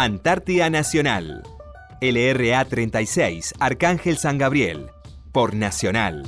Antártida Nacional. LRA 36, Arcángel San Gabriel. Por Nacional.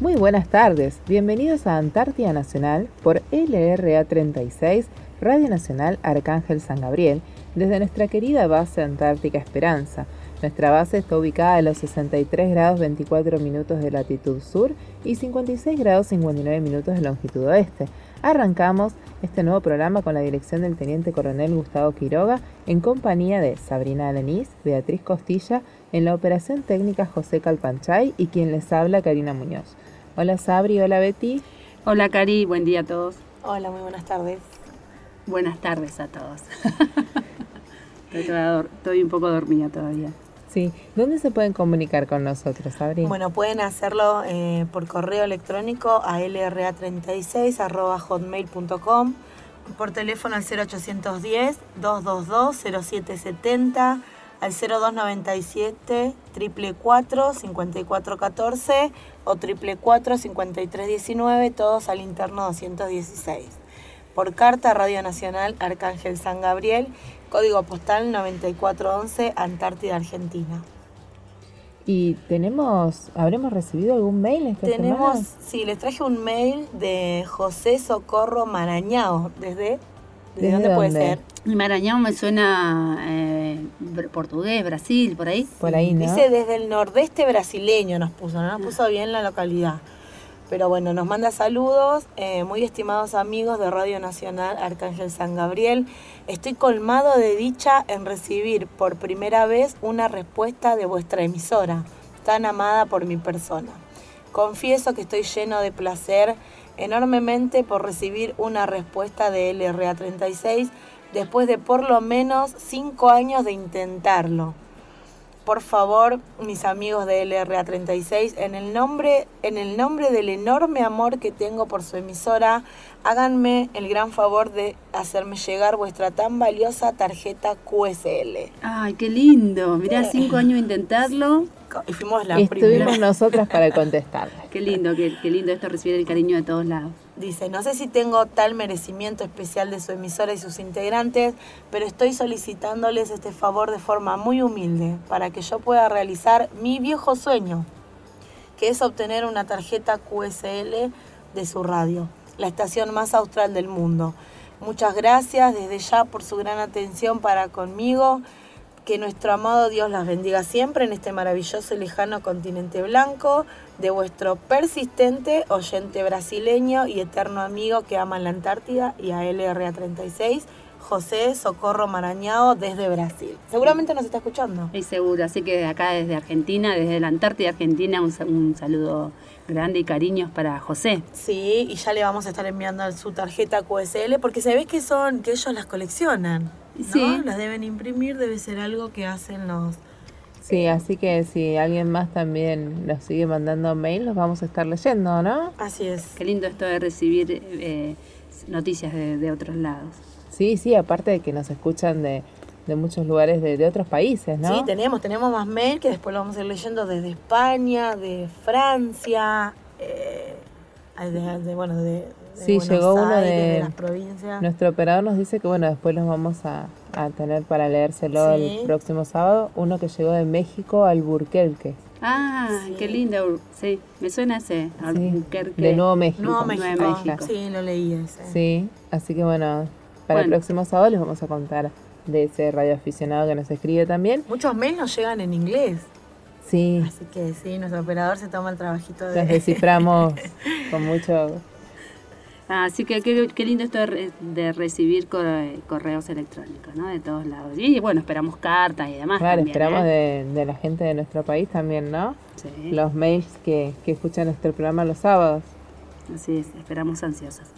Muy buenas tardes, bienvenidos a Antártida Nacional por LRA 36, Radio Nacional Arcángel San Gabriel, desde nuestra querida base Antártica Esperanza. Nuestra base está ubicada a los 63 grados 24 minutos de latitud sur y 56 grados 59 minutos de longitud oeste. Arrancamos este nuevo programa con la dirección del Teniente Coronel Gustavo Quiroga en compañía de Sabrina Alenís, Beatriz Costilla, en la operación técnica José Calpanchay y quien les habla Karina Muñoz. Hola Sabri, hola Betty. Hola Cari, buen día a todos. Hola, muy buenas tardes. Buenas tardes a todos. estoy, un poco dormida todavía. Sí, ¿dónde se pueden comunicar con nosotros, Sabri? Bueno, pueden hacerlo eh, por correo electrónico a lra36.hotmail.com, por teléfono al 0810-222-0770, al 0297 444 5414 o 444 5319, todos al interno 216. Por carta Radio Nacional Arcángel San Gabriel Código postal 9411, Antártida, Argentina. ¿Y tenemos, habremos recibido algún mail esta Tenemos, sí, les traje un mail de José Socorro Marañao. ¿Desde? ¿Desde, dónde, puede ser? Marañao me suena eh, portugués, Brasil, por ahí. Por ahí, ¿no? Dice desde el nordeste brasileño nos puso, no nos puso bien la localidad. Pero bueno, nos manda saludos, eh, muy estimados amigos de Radio Nacional Arcángel San Gabriel. Estoy colmado de dicha en recibir por primera vez una respuesta de vuestra emisora, tan amada por mi persona. Confieso que estoy lleno de placer enormemente por recibir una respuesta de LRA 36 después de por lo menos cinco años de intentarlo por favor, mis amigos de LRA 36, en el nombre, en el nombre del enorme amor que tengo por su emisora, háganme el gran favor de hacerme llegar vuestra tan valiosa tarjeta QSL. Ay, qué lindo. Mirá, cinco años intentarlo. Y fuimos la Estuvimos nosotras para contestar. qué lindo, qué, qué lindo esto recibir el cariño de todos lados. Dice, no sé si tengo tal merecimiento especial de su emisora y sus integrantes, pero estoy solicitándoles este favor de forma muy humilde para que yo pueda realizar mi viejo sueño, que es obtener una tarjeta QSL de su radio, la estación más austral del mundo. Muchas gracias desde ya por su gran atención para conmigo. Que nuestro amado Dios las bendiga siempre en este maravilloso y lejano continente blanco de vuestro persistente oyente brasileño y eterno amigo que ama la Antártida y a LRA 36, José Socorro Marañao desde Brasil. Seguramente nos está escuchando. Sí, seguro. Así que acá desde Argentina, desde la Antártida Argentina, un, un saludo grande y cariños para José. Sí, y ya le vamos a estar enviando su tarjeta QSL porque se ve que son que ellos las coleccionan. Sí. Las deben imprimir, debe ser algo que hacen los Sí, así que si alguien más también nos sigue mandando mail, los vamos a estar leyendo, ¿no? Así es. Qué lindo esto de recibir eh, noticias de, otros lados. Sí, sí, aparte de que nos escuchan de, muchos lugares de, otros países, ¿no? Sí, tenemos, tenemos más mail que después lo vamos a ir leyendo desde España, de Francia, eh, de, bueno, de, sí, llegó uno de, las provincias. Nuestro operador nos dice que bueno, después los vamos a, a tener para leérselo el próximo sábado. Uno que llegó de México al Burquelque. Ah, qué lindo. Sí, me suena ese. Alburquerque. De Nuevo México. Nuevo México. Sí, lo leí ese. Sí, así que bueno, para el próximo sábado les vamos a contar de ese radioaficionado que nos escribe también. Muchos mails nos llegan en inglés. Sí. Así que sí, nuestro operador se toma el trabajito de... Los desciframos con mucho Así que qué, lindo esto de, recibir correos electrónicos, ¿no? De todos lados. Y bueno, esperamos cartas y demás. Claro, esperamos ¿eh? de, la gente de nuestro país también, ¿no? Sí. Los mails que, que escuchan nuestro programa los sábados. Así es, esperamos ansiosas.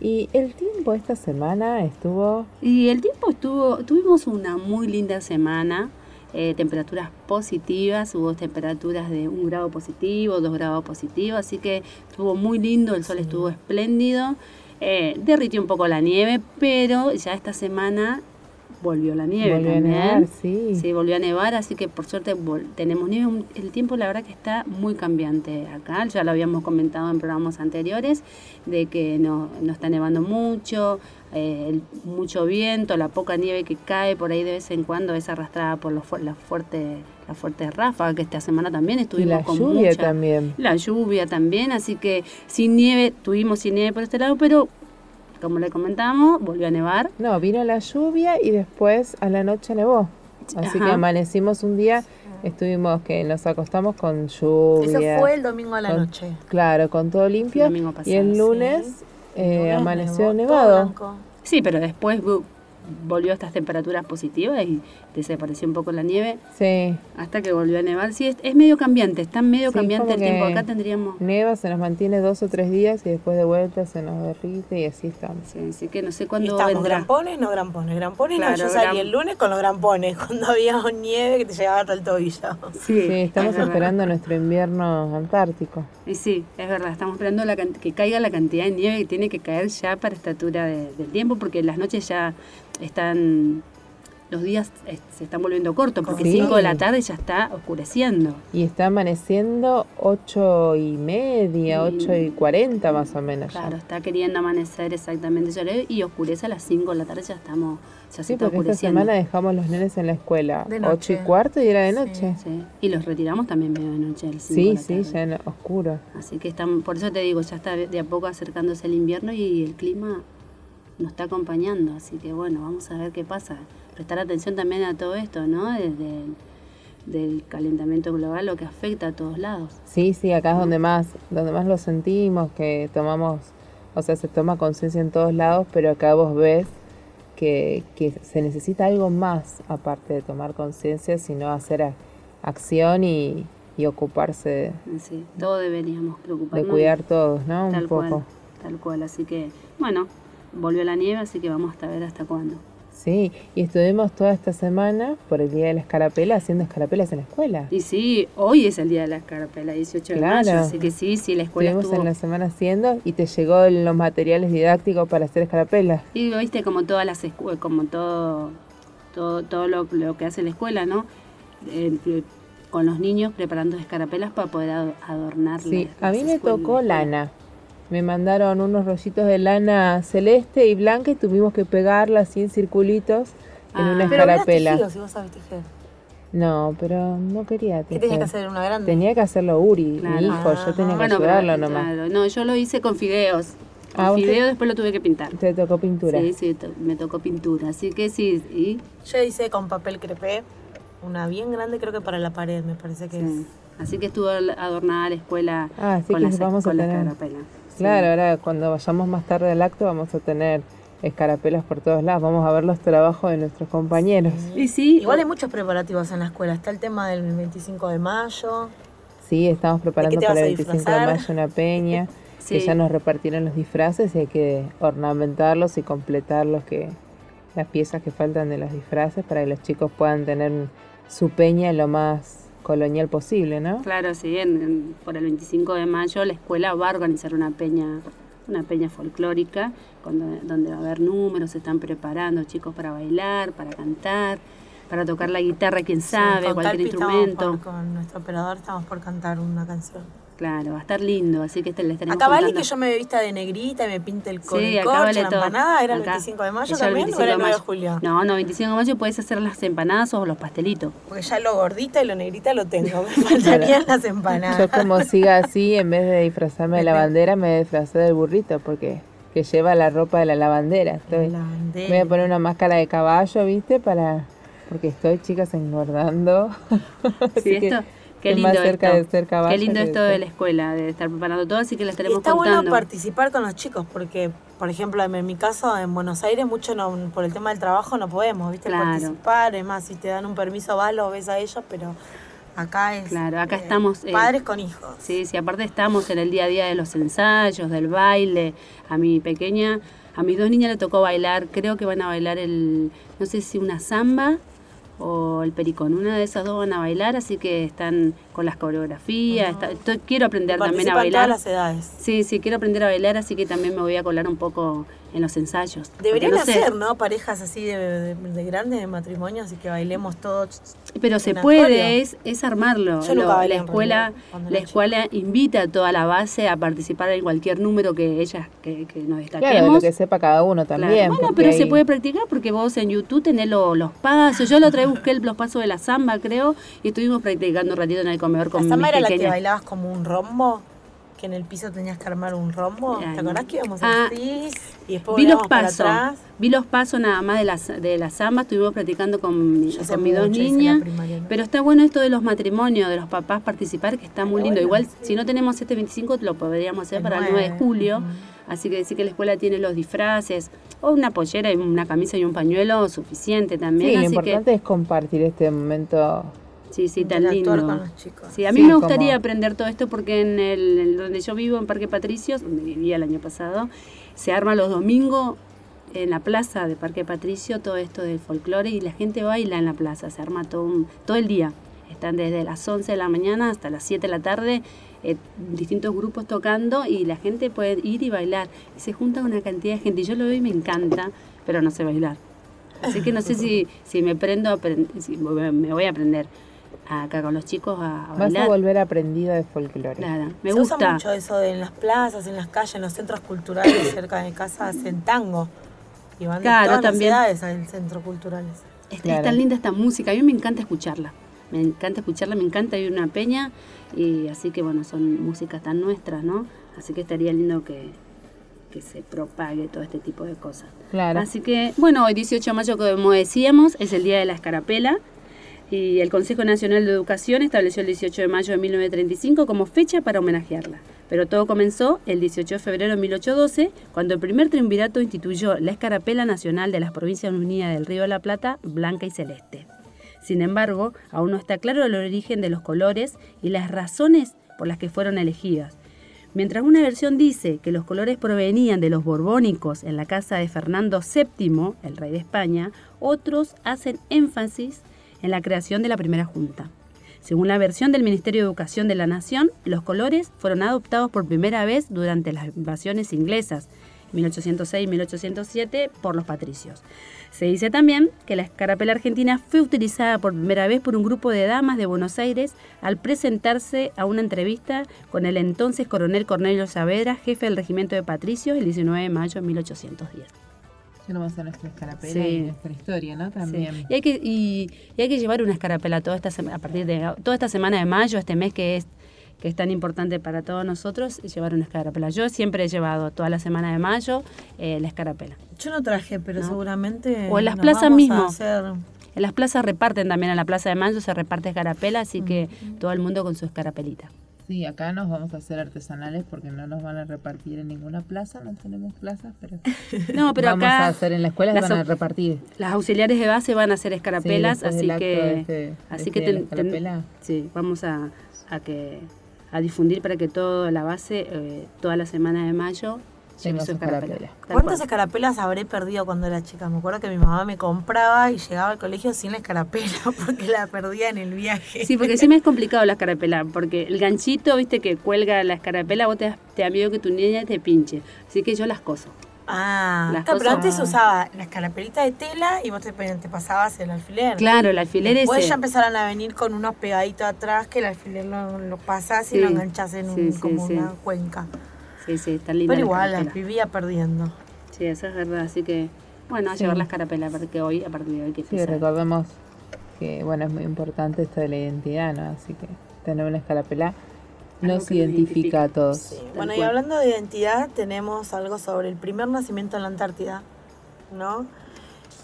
Y el tiempo esta semana estuvo... Y el tiempo estuvo, tuvimos una muy linda semana. Eh, temperaturas positivas, hubo temperaturas de un grado positivo, dos grados positivos, así que estuvo muy lindo, el sol estuvo espléndido, eh, derritió un poco la nieve, pero ya esta semana volvió la nieve Volvió a también. nevar, sí. Sí, volvió a nevar, así que por suerte tenemos nieve. El tiempo la verdad que está muy cambiante acá, ya lo habíamos comentado en programas anteriores, de que no, no está nevando mucho, eh, el- mucho viento, la poca nieve que cae por ahí de vez en cuando es arrastrada por los, fu- la fuerte la fuerte ráfaga que esta semana también estuvimos la con lluvia mucha- también. la lluvia también, así que sin nieve, tuvimos sin nieve por este lado, pero como le comentamos, volvió a nevar. No, vino la lluvia y después a la noche nevó. Así que amanecimos un día, estuvimos que nos acostamos con lluvia. Eso fue el domingo a la con- noche. Claro, con todo limpio. domingo y pasado, el sí. lunes, El eh, lunes amaneció nevó, todo nevado. blanco. Sí, pero después vu- volvió a estas temperaturas positivas y desapareció un poco la nieve Sí, hasta que volvió a nevar. Sí, es, es medio cambiante, está medio Sí, cambiante el tiempo. Acá tendríamos... neva, se nos mantiene dos o tres días y después de vuelta se nos derrite y así estamos. Sí, así que no sé cuándo estamos vendrá. grampones, no grampones, grampones. Claro, no, yo salí el lunes con los grampones, cuando había nieve que te llegaba hasta el tobillo. Sí, Sí, estamos es verdad. esperando nuestro invierno antártico. Y sí, es verdad, estamos esperando la can- que caiga la cantidad de nieve que tiene que caer ya para esta altura de- del tiempo, porque las noches ya están, los días eh, se están volviendo cortos, porque Sí. 5 de la tarde ya está oscureciendo. Y está amaneciendo ocho y media, Y- ocho y cuarenta más o menos ya. Claro, está queriendo amanecer exactamente ese horario y oscurece a las 5 de la tarde, ya estamos, ya se Sí, está porque esta oscureciendo. semana dejamos los nenes en la escuela De ocho y noche. cuarto y era de Sí. noche. Sí, Y los retiramos también medio de noche. las cinco Sí, de la sí, tarde. ya en oscuro. Así que están, por eso te digo, ya está de a poco acercándose el invierno y el clima nos está acompañando. Así que bueno, vamos a ver qué pasa. Prestar atención también a todo esto, ¿no? Desde el, del calentamiento global, lo que afecta a todos lados. Sí, sí, acá es donde más, donde más lo sentimos, que tomamos, o sea, se toma conciencia en todos lados, pero acá vos ves que, que se necesita algo más aparte de tomar conciencia, sino hacer a- acción y, y ocuparse Sí, todo deberíamos de preocuparnos. cuidar todos, ¿no? Un tal poco. cual, tal cual. Así que, bueno, volvió la nieve, así que vamos a ver hasta cuándo. Sí, y estuvimos toda esta semana por el Día de la Escarapela haciendo escarapelas en la escuela. Y sí, hoy es el día de la escarapela, 18 de mayo, Claro. así que sí, sí, la escuela Estuvimos estuvo... en la semana haciendo y te llegó los materiales didácticos para hacer escarapelas. Y viste como todas las escu- como todo todo, todo lo, lo que hace la escuela, ¿no? Eh, eh, con los niños preparando escarapelas para poder ad- adornar Sí, a mí me escuelas. tocó lana. Me mandaron unos rollitos de lana celeste y blanca y tuvimos que pegarla así en circulitos en Ah. una Pero escarapela. tejido si vos sabés tejer. No, pero no quería ¿Qué tejer. tenías que hacer una grande? Tenía que hacerlo Uri, Claro. mi hijo, yo tenía que Bueno, pero, ayudarlo nomás. claro, no, yo lo hice con fideos. Con Ah, ¿usted? fideos después lo tuve que pintar. Te tocó pintura. Sí, sí, to- me tocó pintura. Así que sí, y Yo hice con papel crepé, una bien grande creo que para la pared, me parece que sí. Así que estuvo adornada la escuela Ah, sí con, que las, vamos a con las tener. escarapelas. Claro, ahora cuando vayamos más tarde al acto vamos a tener escarapelas por todos lados. Vamos a ver los trabajos de nuestros compañeros. Y sí, Igual hay muchos preparativos en la escuela. Está el tema del 25 de mayo. Sí, estamos preparando para el a 25 de mayo una peña, que Sí. ya nos repartieron los disfraces y hay que ornamentarlos y completarlos, que las piezas que faltan de los disfraces para que los chicos puedan tener su peña lo más colonial posible, ¿no? Claro, sí, en- en- por el 25 de mayo la escuela va a organizar una peña, una peña folclórica, donde, donde va a haber números, se están preparando chicos para bailar, para cantar, para tocar la guitarra, quién sabe, con cualquier instrumento. por- con nuestro operador estamos por cantar una canción. Claro, va a estar lindo, así que este le estaremos Acá vale que yo me vista de negrita y me pinte el, con Sí, acá corcho, vale la todo. empanada. ¿Era el Acá. 25 de mayo también 25 o era el 9 de julio? No, no, 25 de mayo puedes hacer las empanadas o los pastelitos. Porque ya lo gordita y lo negrita lo tengo. Me faltarían las empanadas. Yo como siga así, en vez de disfrazarme de la bandera, me disfrazé del burrito, porque que lleva la ropa de la lavandera. Estoy, La me bandera. voy a poner una máscara de caballo, ¿viste? Para porque estoy, chicas, engordando. Así Sí, que esto, qué lindo más cerca esto. de ser caballo Qué lindo esto de la escuela, de estar preparando todo, así que le Y estaremos está contando. bueno participar con los chicos porque, por ejemplo, en mi caso en Buenos Aires mucho no, por el tema del trabajo no podemos, ¿viste? Claro. Participar, es más, si te dan un permiso vas, lo ves a ellos, pero acá es Claro, acá eh, estamos, eh, padres con hijos. Sí, sí, aparte estamos en el día a día de los ensayos, del baile. A mi pequeña, a mis dos niñas le tocó bailar, creo que van a bailar el, no sé si una samba o el pericón. Una de esas dos van a bailar, así que están con las coreografías. está- quiero aprender también a bailar. todas las edades. Sí, sí, quiero aprender a bailar, así que también me voy a colar un poco en los ensayos. Deberían no sé, hacer, ¿no? Parejas así de, de, de grandes, de matrimonios y que bailemos todos. Pero se puede, es, es armarlo. Lo- la escuela, la escuela invita a toda la base a participar en cualquier número que ellas que, que nos destaquemos. Claro, de lo que sepa cada uno Claro. también. Bueno, pero se puede practicar porque vos en YouTube tenés lo- los pasos. Yo la otra vez busqué el- los pasos de la samba, creo, y estuvimos practicando un ratito en el comedor con ¿La samba mis era la que bailabas como un rombo? Que en el piso tenías que armar un rombo. Ay, ¿Te acordás que íbamos ah, así? Y después Vi los pasos, atrás. vi los pasos nada más de la, de la samba, estuvimos practicando con, mi- con mis dos niñas, primaria, ¿no? pero está bueno esto de los matrimonios, de los papás participar, que está muy lindo. Igual, si no tenemos este 25, lo podríamos hacer El para el 9 de 9, julio, así que decir que la escuela tiene los disfraces, o una pollera y una camisa y un pañuelo suficiente también, Sí, lo importante es compartir este momento. Sí, sí, tan lindo. Con los chicos. Sí, a mí Sí, me gustaría como- aprender todo esto porque en el en donde yo vivo, en Parque Patricios, donde vivía el año pasado, se arma los domingos en la plaza de Parque Patricio todo esto del folclore y la gente baila en la plaza, se arma todo, un- todo el día. Están desde las 11 de la mañana hasta las 7 de la tarde, eh, distintos grupos tocando y la gente puede ir y bailar. Y se junta una cantidad de gente y yo lo veo y me encanta, pero no sé bailar. Así que no sé si, si me prendo, a aprend- si me voy a aprender acá con los chicos a, a Vas bailar. a volver aprendida de folclore. Claro, me Se gusta. usa mucho eso de en las plazas, en las calles, en los centros culturales cerca de casa hacen tango. Y van Claro, de todas también. las edades al centro culturales. Es, es tan linda esta música, a mí me encanta escucharla. Me encanta escucharla, me encanta ir a una peña y así que bueno, son músicas tan nuestras, ¿no? Así que estaría lindo que, que se propague todo este tipo de cosas. Claro. Así que, bueno, hoy 18 de mayo, como decíamos, es el Día de la Escarapela y el Consejo Nacional de Educación estableció el 18 de mayo de 1935 como fecha para homenajearla. Pero todo comenzó el 18 de febrero de 1812, cuando el primer triunvirato instituyó la Escarapela Nacional de las Provincias Unidas del Río de la Plata, blanca y celeste. Sin embargo, aún no está claro el origen de los colores y las razones por las que fueron elegidas. Mientras una versión dice que los colores provenían de los borbónicos en la casa de Fernando VII, el rey de España, otros hacen énfasis en la creación de la primera junta. Según la versión del Ministerio de Educación de la Nación, los colores fueron adoptados por primera vez durante las invasiones inglesas, 1806-1807, por los patricios. Se dice también que la escarapela argentina fue utilizada por primera vez por un grupo de damas de Buenos Aires al presentarse a una entrevista con el entonces coronel Cornelio Saavedra, jefe del regimiento de patricios, el 19 de mayo de 1810. Tenemos a nuestra escarapela Sí. y nuestra historia, ¿no? Sí. También. Y, hay que, y, y hay que llevar una escarapela toda esta sema- a partir de toda esta semana de mayo, este mes que es que es tan importante para todos nosotros, llevar una escarapela. Yo siempre he llevado toda la semana de mayo eh, la escarapela. Yo no traje, pero ¿No? seguramente. O en las nos plazas mismo. hacer- En las plazas reparten también, en la plaza de mayo se reparte escarapela, así que todo el mundo con su escarapelita. Sí, acá nos vamos a hacer artesanales porque no nos van a repartir en ninguna plaza, no tenemos plazas, pero, No, pero vamos acá a hacer en la escuela las van a repartir. las auxiliares de base van a hacer escarapelas, Sí, así que este- así que este ten- ten- escarapela. sí, vamos a, a que a difundir para que toda la base eh, toda la semana de mayo ¿Cuántas escarapelas habré perdido cuando era chica? Me acuerdo que mi mamá me compraba y llegaba al colegio sin la escarapela porque la perdía en el viaje. Sí, porque sí me es complicado la escarapela, porque el ganchito, viste, que cuelga la escarapela, vos te, das- te da miedo que tu niña te pinche. Así que yo las coso. Ah, Las claro, pero antes usaba la escarapelita de tela y vos te, te pasabas el alfiler. Claro, el alfiler Después ese. ya empezaron a venir con unos pegaditos atrás que el alfiler lo, lo pasás y lo enganchás en sí, un, sí, como una cuenca. Sí, sí, está linda Pero la igual las vivía perdiendo. Sí, eso es verdad. Así que, bueno, a Sí. llevar la escarapela, porque hoy, a partir de hoy, que Sí, recordemos que bueno es muy importante esto de la identidad, ¿no? Así que tener una escarapela nos identifica a todos. Sí. Bueno, y hablando de identidad, tenemos algo sobre el primer nacimiento en la Antártida, ¿no?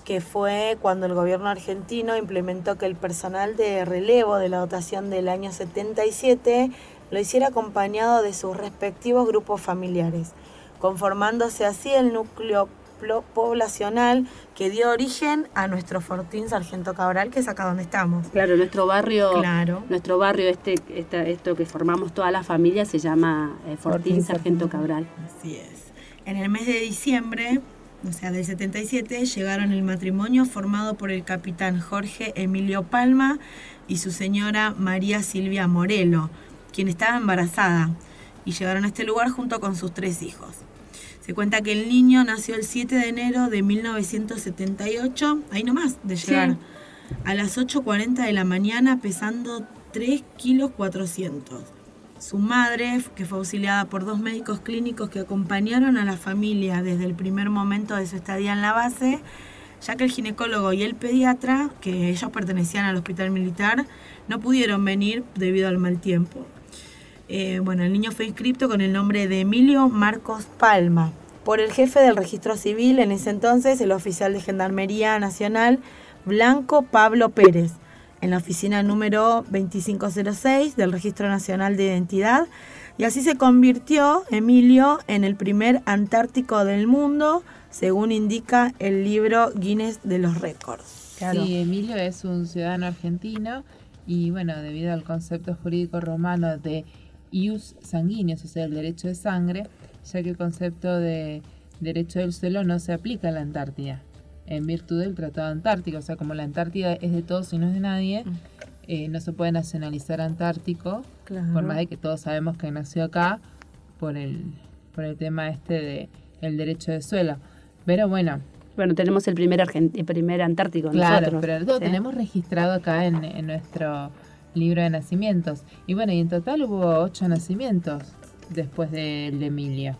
Que fue cuando el gobierno argentino implementó que el personal de relevo de la dotación del año 77 lo hiciera acompañado de sus respectivos grupos familiares, conformándose así el núcleo poblacional que dio origen a nuestro Fortín Sargento Cabral, que es acá donde estamos. Claro, nuestro barrio, Claro. nuestro barrio, este, esto que formamos toda la familia, se llama eh, Fortín Fortín Sargento Sargento. Cabral. Así es. En el mes de diciembre o sea, del 77, llegaron el matrimonio formado por el capitán Jorge Emilio Palma y su señora María Silvia Morelo, quien estaba embarazada, y llegaron a este lugar junto con sus tres hijos. Se cuenta que el niño nació el 7 de enero de 1978, ahí nomás, de llegar, a las 8.40 de la mañana pesando 3 kilos 400. Su madre, que fue auxiliada por dos médicos clínicos que acompañaron a la familia desde el primer momento de su estadía en la base, ya que el ginecólogo y el pediatra, que ellos pertenecían al hospital militar, no pudieron venir debido al mal tiempo. Eh, bueno, el niño fue inscrito con el nombre de Emilio Marcos Palma por el jefe del registro civil en ese entonces, el oficial de Gendarmería Nacional, Blanco Pablo Pérez, en la oficina número 2506 del Registro Nacional de Identidad. Y así se convirtió Emilio en el primer antártico del mundo, según indica el libro Guinness de los Récords. Sí, Emilio es un ciudadano argentino y bueno, debido al concepto jurídico romano de ius sanguineus, o sea, el derecho de sangre, ya que el concepto de derecho del suelo no se aplica a la Antártida, en virtud del Tratado Antártico, o sea, como la Antártida es de todos y no es de nadie, mm. eh, no se puede nacionalizar Antártico, por más de que todos sabemos que nació acá, por el, por el tema este de el derecho de suelo. Pero bueno, bueno, tenemos el primer, el primer Antártico claro, pero lo tenemos registrado acá en, en, nuestro libro de nacimientos. Y bueno, y en total hubo ocho nacimientos después del de Emilio.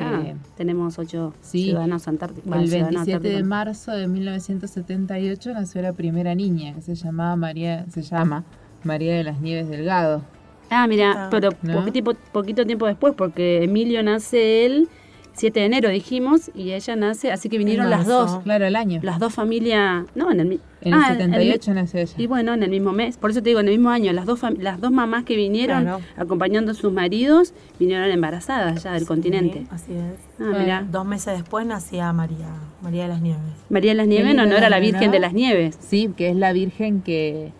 Ah, eh, tenemos ocho ciudadanos antárticos. El 27 de marzo de 1978 nació la primera niña, que se llamaba María, se llama María de las Nieves Delgado. Ah, mira, ah. pero poquito, poquito tiempo después, porque Emilio nace él 7 de enero dijimos, y ella nace, así que vinieron las dos. Claro, el año. Las dos familias, no, en el En el 78 ah, nació ella. Y bueno, en el mismo mes, por eso te digo, en el mismo año, las dos las dos mamás que vinieron acompañando a sus maridos, vinieron embarazadas ya del continente. Así es. Ah, mira. Dos meses después nacía María, María de las Nieves. María de las Nieves no, no era la Virgen de las Nieves. Sí, que es la Virgen que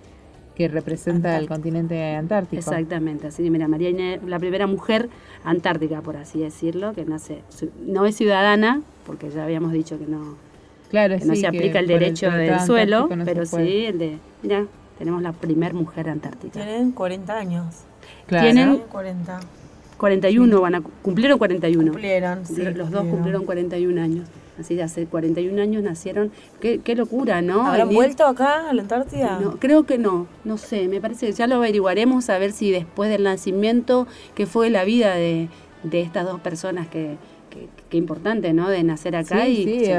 que representa el continente antártico. Exactamente, así mira, María la primera mujer antártica, por así decirlo, que nace, no es ciudadana, porque ya habíamos dicho que no, claro, no se aplica el derecho del suelo, pero sí el de, mira, tenemos la primera mujer antártica. Tienen 40 años. Claro. Tienen 40. 41, van a, cumplieron 41. Cumplieron, sí. Los dos cumplieron 41 años. Así de hace 41 años nacieron. Qué, qué locura, ¿no? ¿Habrán vuelto acá a la Antártida? No, creo que no, no sé, me parece que ya lo averiguaremos a ver si después del nacimiento, qué fue la vida de, de estas dos personas que, que, importante, ¿no? De nacer acá y sí,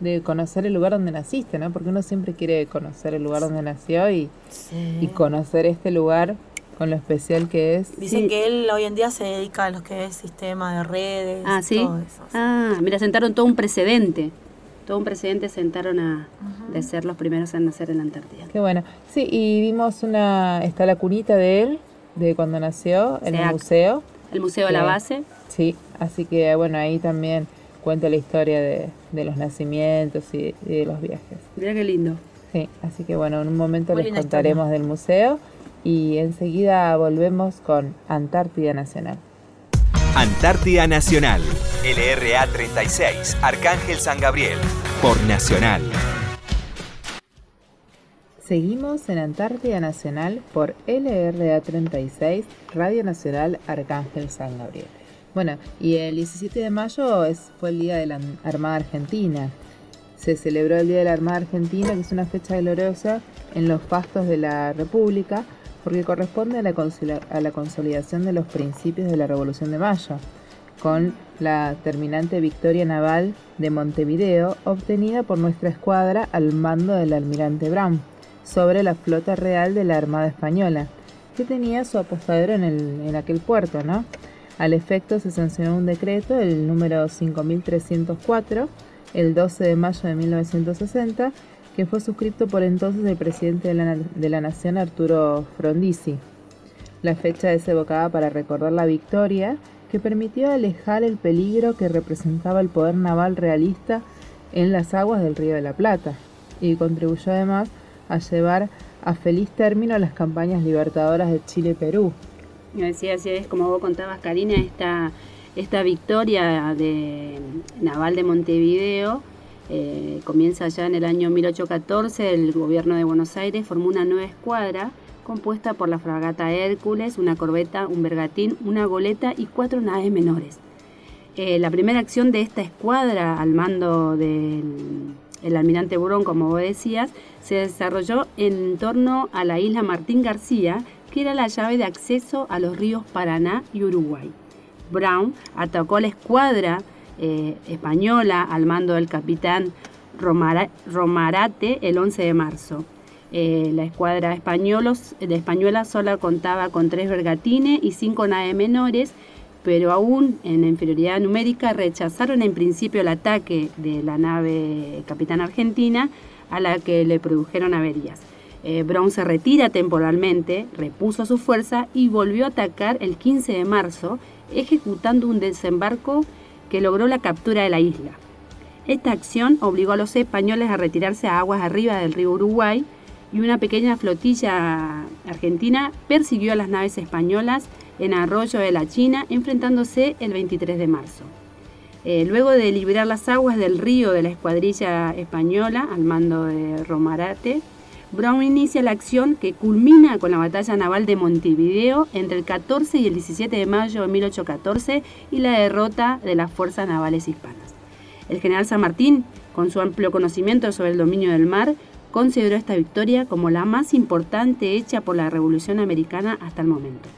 de conocer el lugar donde naciste, ¿no? Porque uno siempre quiere conocer el lugar donde nació y, y conocer este lugar con lo especial que es. Dicen que él hoy en día se dedica a lo que es sistema de redes. Ah, sí. Todo eso, Ah, mira, sentaron todo un precedente. Todo un precedente sentaron a de ser los primeros en nacer en la Antártida. Qué bueno. Sí, y vimos una. Está la cunita de él, de cuando nació, en el museo. El Museo de la Base. Sí, así que bueno, ahí también cuenta la historia de, de los nacimientos y, de los viajes. Mira qué lindo. Sí, así que bueno, en un momento les contaremos del museo y enseguida volvemos con Antártida Nacional. Antártida Nacional, LRA 36, Arcángel San Gabriel, por Nacional. Seguimos en Antártida Nacional por LRA 36, Radio Nacional Arcángel San Gabriel. Bueno, y el 17 de mayo es, fue el Día de la Armada Argentina. Se celebró el Día de la Armada Argentina, que es una fecha gloriosa en los pastos de la República, porque corresponde a la, consolidación de los principios de la Revolución de Mayo, con la terminante victoria naval de Montevideo obtenida por nuestra escuadra al mando del almirante Brown sobre la flota real de la Armada Española, que tenía su apostadero en, en aquel puerto, ¿no? Al efecto se sancionó un decreto, el número 5304, el 12 de mayo de 1960, que fue suscrito por entonces el presidente de la, Nación, Arturo Frondizi. La fecha es evocada para recordar la victoria que permitió alejar el peligro que representaba el poder naval realista en las aguas del Río de la Plata y contribuyó además a llevar a feliz término las campañas libertadoras de Chile y Perú. Así, así es, como vos contabas, Karina, esta Esta victoria de naval de Montevideo eh, comienza ya en el año 1814, el gobierno de Buenos Aires formó una nueva escuadra compuesta por la fragata Hércules, una corbeta, un bergatín, una goleta y cuatro naves menores. Eh, la primera acción de esta escuadra al mando del almirante Burón, como vos decías, se desarrolló en torno a la isla Martín García, que era la llave de acceso a los ríos Paraná y Uruguay. Brown atacó la escuadra eh, española al mando del capitán Romarate el 11 de marzo. Eh, la escuadra de española sola contaba con tres bergatines y cinco naves menores, pero aún en inferioridad numérica rechazaron en principio el ataque de la nave capitán argentina a la que le produjeron averías. Eh, Brown se retira temporalmente, repuso su fuerza y volvió a atacar el 15 de marzo, ejecutando un desembarco que logró la captura de la isla. Esta acción obligó a los españoles a retirarse a aguas arriba del río Uruguay y una pequeña flotilla argentina persiguió a las naves españolas en Arroyo de la China, enfrentándose el 23 de marzo. Eh, luego de liberar las aguas del río de la escuadrilla española al mando de Romarate, Brown inicia la acción que culmina con la batalla naval de Montevideo entre el 14 y el 17 de mayo de 1814 y la derrota de las fuerzas navales hispanas. El general San Martín, con su amplio conocimiento sobre el dominio del mar, consideró esta victoria como la más importante hecha por la Revolución Americana hasta el momento.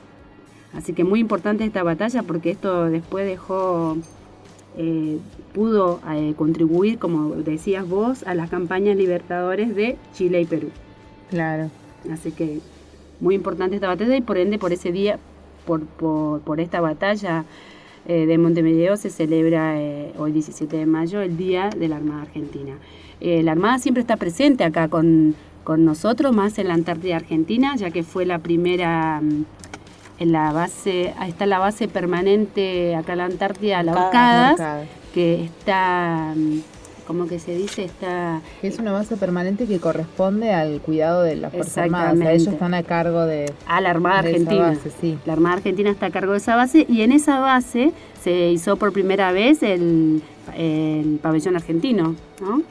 Así que muy importante esta batalla porque esto después dejó, eh, pudo eh, contribuir, como decías vos, a las campañas libertadores de Chile y Perú. Claro. Así que muy importante esta batalla y por ende por ese día, por, por, esta batalla eh, de Montevideo se celebra hoy 17 de mayo el Día de la Armada Argentina. la Armada siempre está presente acá con, con nosotros, más en la Antártida Argentina, ya que fue la primera mm, en la base, ahí está la base permanente acá en la Antártida, la Orcadas, que está, como que se dice, está... Es una base permanente que corresponde al cuidado de la Fuerza Armada, ellos están a cargo de... A la Armada Argentina. sí. La Armada Argentina está a cargo de esa base y en esa base se hizo por primera vez el, pabellón argentino, ¿no?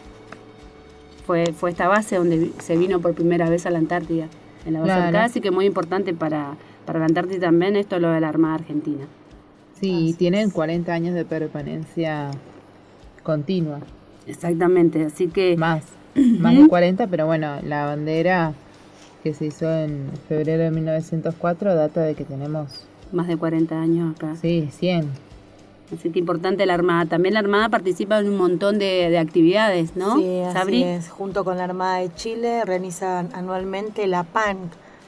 Fue, fue esta base donde se vino por primera vez a la Antártida, en la base claro. así que muy importante para para la Antártida también esto es lo de la Armada Argentina. Sí, tienen 40 años de permanencia continua. Exactamente, así que... Más, más de 40, pero bueno, la bandera que se hizo en febrero de 1904 data de que tenemos... Más de 40 años acá. Sí, 100. Así que importante la Armada. También la Armada participa en un montón de, actividades, ¿no? Sí, así es. Junto con la Armada de Chile realizan anualmente la PAN,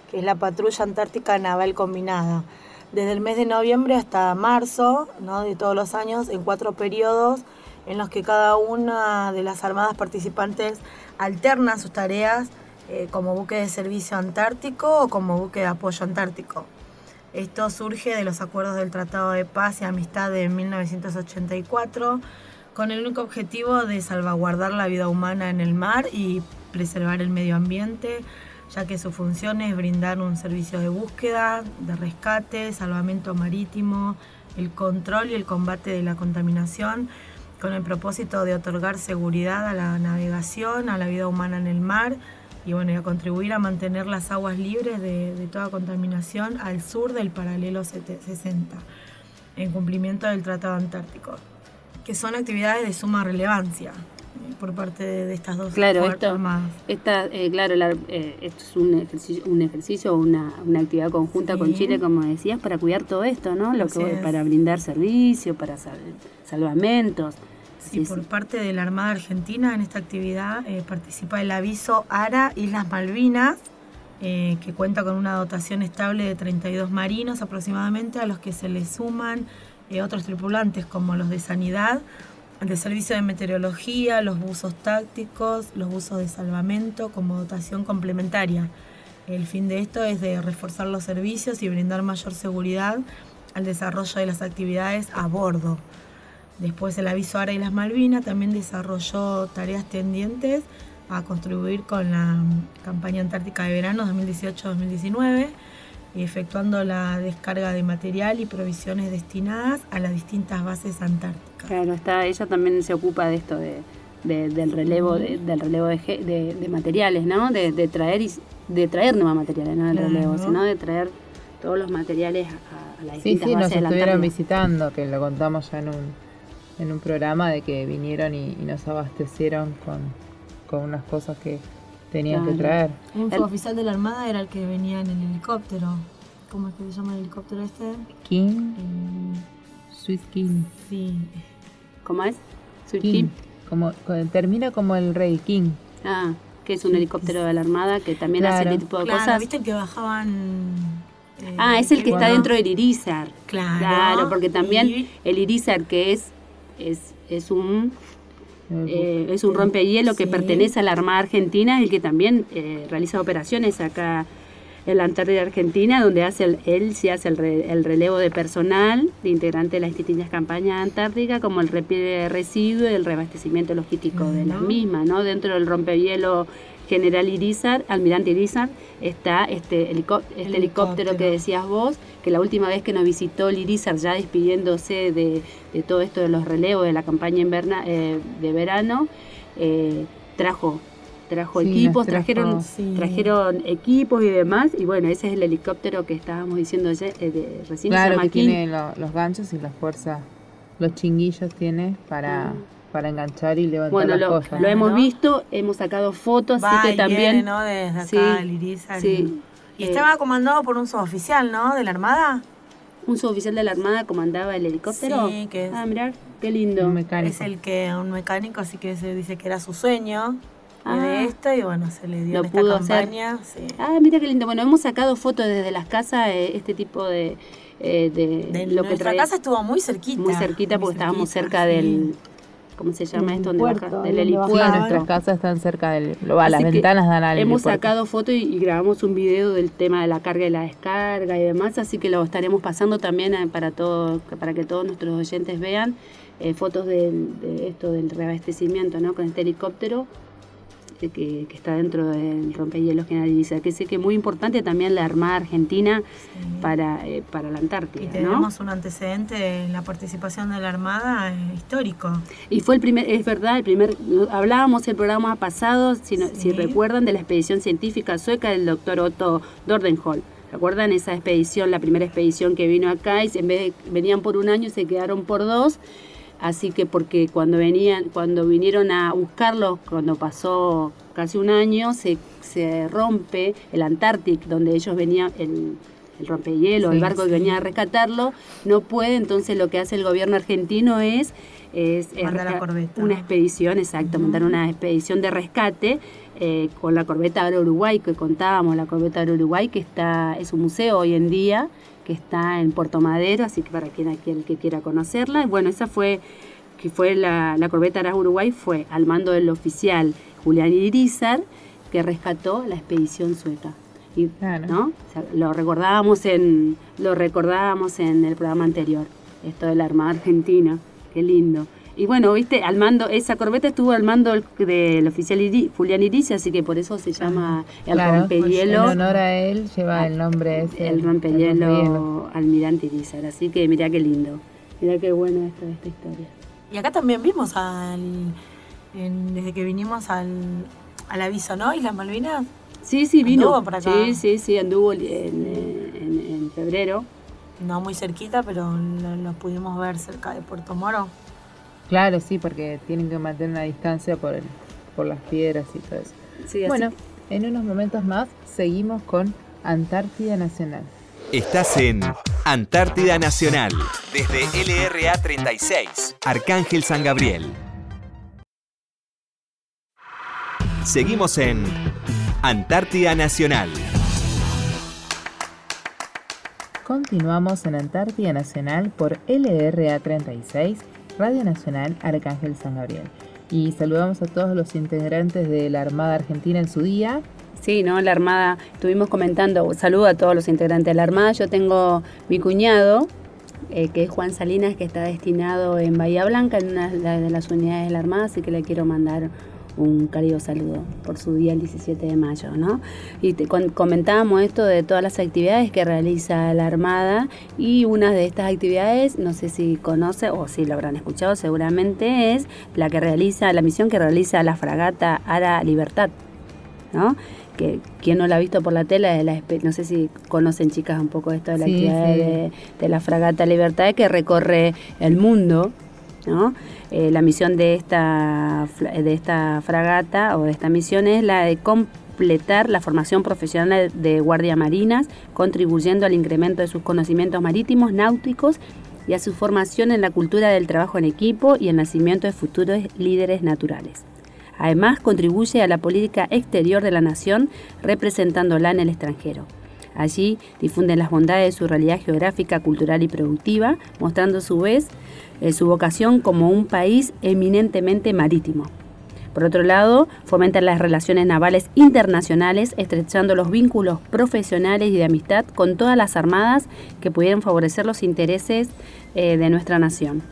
que es la Patrulla Antártica Naval Combinada. Desde el mes de noviembre hasta marzo ¿no? de todos los años, en cuatro periodos en los que cada una de las armadas participantes alterna sus tareas eh, como buque de servicio antártico o como buque de apoyo antártico. Esto surge de los acuerdos del Tratado de Paz y Amistad de 1984 con el único objetivo de salvaguardar la vida humana en el mar y preservar el medio ambiente, ya que su función es brindar un servicio de búsqueda, de rescate, salvamento marítimo, el control y el combate de la contaminación, con el propósito de otorgar seguridad a la navegación, a la vida humana en el mar y bueno, a contribuir a mantener las aguas libres de, de toda contaminación al sur del paralelo 60, en cumplimiento del Tratado Antártico, que son actividades de suma relevancia por parte de, estas dos claro, esto, Esta, eh, claro, eh, esto es un ejercicio, un ejercicio una, una actividad conjunta con Chile, como decías, para cuidar todo esto, ¿no? Lo que, para brindar servicio, para salvamentos. Sí, por parte de la Armada Argentina en esta actividad eh, participa el aviso ARA Islas Malvinas, que cuenta con una dotación estable de 32 marinos aproximadamente, a los que se le suman otros tripulantes como los de Sanidad de servicio de meteorología, los buzos tácticos, los buzos de salvamento como dotación complementaria. El fin de esto es de reforzar los servicios y brindar mayor seguridad al desarrollo de las actividades a bordo. Después el aviso ARA y las Malvinas también desarrolló tareas tendientes a contribuir con la campaña antártica de verano 2018-2019 y efectuando la descarga de material y provisiones destinadas a las distintas bases antárticas. Claro, está, ella también se ocupa de esto de, del relevo, de, del relevo de, de, materiales, ¿no? De, traer y, de traer nuevos materiales, no del relevo, sino de traer todos los materiales a, la distintas sí, sí, bases nos estuvieron visitando, que lo contamos ya en un, en un programa de que vinieron y, nos abastecieron con, con unas cosas que tenían que traer. Un suboficial de la Armada era el que venía en el helicóptero. ¿Cómo es que se llama el helicóptero este? King. Swiss King. Sí. ¿Cómo es? Swiss King. Como, termina como el Rey King. Ah, que es un helicóptero de la Armada que también hace este tipo de claro, cosas. ¿viste que bajaban eh, ah, es el que está dentro del Irizar. Claro. Claro, porque también el Irizar, que es, es, es un eh, es un rompehielo que pertenece a la Armada Argentina y que también eh, realiza operaciones acá en la Antártida Argentina, donde hace el, él sí hace el, el, relevo de personal de integrante de las distintas campañas antárticas, como el repliegue de residuos y el reabastecimiento logístico de las mismas, ¿no? Dentro del rompehielo General Irizar, Almirante Irizar, está este, este helicóptero. que decías vos, que la última vez que nos visitó el Irizar, ya despidiéndose de, todo esto de los relevos de la campaña inverna, eh, de verano, eh, trajo trajo equipos, trajeron, trajeron equipos y demás, y bueno, ese es el helicóptero que estábamos diciendo eh, de, recién. Claro, que tiene los ganchos y la fuerza, los chinguillos tiene para... Ah para enganchar y levantar bueno, las lo, cosas. lo hemos visto, hemos sacado fotos, así que también... ¿no? Desde acá, sí, sí. Y eh, estaba comandado por un suboficial, ¿no? De la Armada. Un suboficial de la Armada comandaba el helicóptero. Sí, que es... Ah, mirá, qué lindo. Un mecánico. Es el que, un mecánico, así que se dice que era su sueño. de ah. esto y bueno, se le dio lo pudo campaña. Sí. Ah, mira qué lindo. Bueno, hemos sacado fotos desde las casas, eh, este tipo de... Eh, de, lo que nuestra casa estuvo muy cerquita. Muy cerquita porque estábamos cerca del, ¿cómo se llama esto? Puerto, del helipuerto. nuestras casas están cerca del, las ventanas dan al Hemos sacado fotos y, grabamos un video del tema de la carga y la descarga y demás, así que lo estaremos pasando también eh, para todo, para que todos nuestros oyentes vean eh, fotos de, de, esto del reabastecimiento, ¿no? Con este helicóptero que, está dentro del rompehielos generaliza, que sé que es muy importante también la Armada Argentina para, eh, para la Antártida. Y tenemos un antecedente en la participación de la Armada eh, histórico. Y fue el primer, es verdad, el primer, hablábamos el programa pasado, si, si recuerdan, de la expedición científica sueca del doctor Otto Dordenhol. ¿Recuerdan esa expedición, la primera expedición que vino acá y en vez de venían por un año se quedaron por dos? Así que porque cuando venían, cuando vinieron a buscarlos, cuando pasó casi un año, se, se rompe el Antártic, donde ellos venían, el, el rompehielo, el barco que venía a rescatarlo, no puede, entonces lo que hace el gobierno argentino es, es, una expedición, exacto, mandar una expedición de rescate eh, con la corbeta Aero Uruguay que contábamos, la corbeta Aero Uruguay que está, es un museo hoy en día, que está en Puerto Madero, así que para quien aquel que quiera conocerla. Bueno, esa fue que fue la, la corbeta Aras Uruguay, fue al mando del oficial Julián Irizar, que rescató la expedición sueca. Y, ¿no? lo recordábamos en lo recordábamos en el programa anterior, esto de la Armada Argentina, qué lindo. Y bueno, viste, al mando, esa corbeta estuvo al mando del, oficial Julián Iris, así que por eso se llama el claro, rompehielo. Pues en honor a él lleva el nombre ese. El rompehielo, Almirante Irizar. Así que mirá qué lindo. Mirá qué bueno esto de esta historia. Y acá también vimos al, desde que vinimos al, al aviso, ¿no? Islas Malvinas. Sí, sí, vino. Por acá. Sí, sí, sí, anduvo en, en, febrero. No muy cerquita, pero lo pudimos ver cerca de Puerto Moro. Claro, sí, porque tienen que mantener una distancia por, el, por las piedras y todo eso. bueno, en unos momentos más seguimos con Antártida Nacional. Estás en Antártida Nacional, desde LRA 36, Arcángel San Gabriel. Seguimos en Antártida Nacional. Continuamos en Antártida Nacional por LRA 36 Radio Nacional Arcángel San Gabriel. Y saludamos a todos los integrantes de la Armada Argentina en su día. Sí, ¿no? La Armada, estuvimos comentando, saludo a todos los integrantes de la Armada. Yo tengo mi cuñado, eh, que es Juan Salinas, que está destinado en Bahía Blanca, en una de las unidades de la Armada, así que le quiero mandar un cálido saludo por su día el 17 de mayo, ¿no? Y te, comentábamos esto de todas las actividades que realiza la Armada y una de estas actividades, no sé si conoce o si lo habrán escuchado seguramente, es la que realiza, la misión que realiza la fragata Ara Libertad, ¿no? que quien no la ha visto por la tela, la, no sé si conocen chicas un poco esto de la actividad De, de, la fragata Libertad que recorre el mundo ¿no? Eh, la misión de esta, de esta fragata o de esta misión es la de completar la formación profesional de guardia marinas, contribuyendo al incremento de sus conocimientos marítimos, náuticos y a su formación en la cultura del trabajo en equipo y el nacimiento de futuros líderes naturales. Además, contribuye a la política exterior de la nación, representándola en el extranjero. Allí difunden las bondades de su realidad geográfica, cultural y productiva, mostrando a su vez su vocación como un país eminentemente marítimo. Por otro lado, fomentan las relaciones navales internacionales, estrechando los vínculos profesionales y de amistad con todas las armadas que pudieran favorecer los intereses eh, de nuestra nación.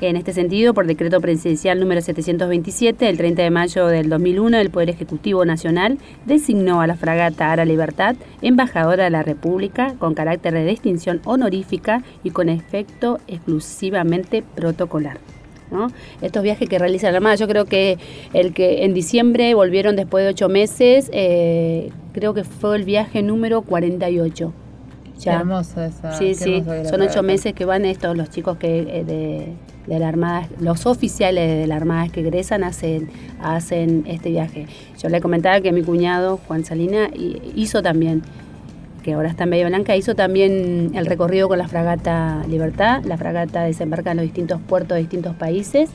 En este sentido, por decreto presidencial número 727, el 30 de mayo del 2001, el Poder Ejecutivo Nacional designó a la fragata Ara Libertad embajadora de la República con carácter de distinción honorífica y con efecto exclusivamente protocolar. Estos viajes que realiza la Armada, yo creo que el que en diciembre volvieron después de ocho meses, eh, creo que fue el viaje número 48. Ya. Qué hermoso esa. Sí, sí, son ocho meses que van estos, los chicos que eh, de de la Armada, los oficiales de la Armada que egresan hacen, hacen este viaje. Yo le comentaba que mi cuñado, Juan Salina, hizo también, que ahora está en Bahía Blanca, hizo también el recorrido con la fragata Libertad. La fragata desembarca en los distintos puertos de distintos países,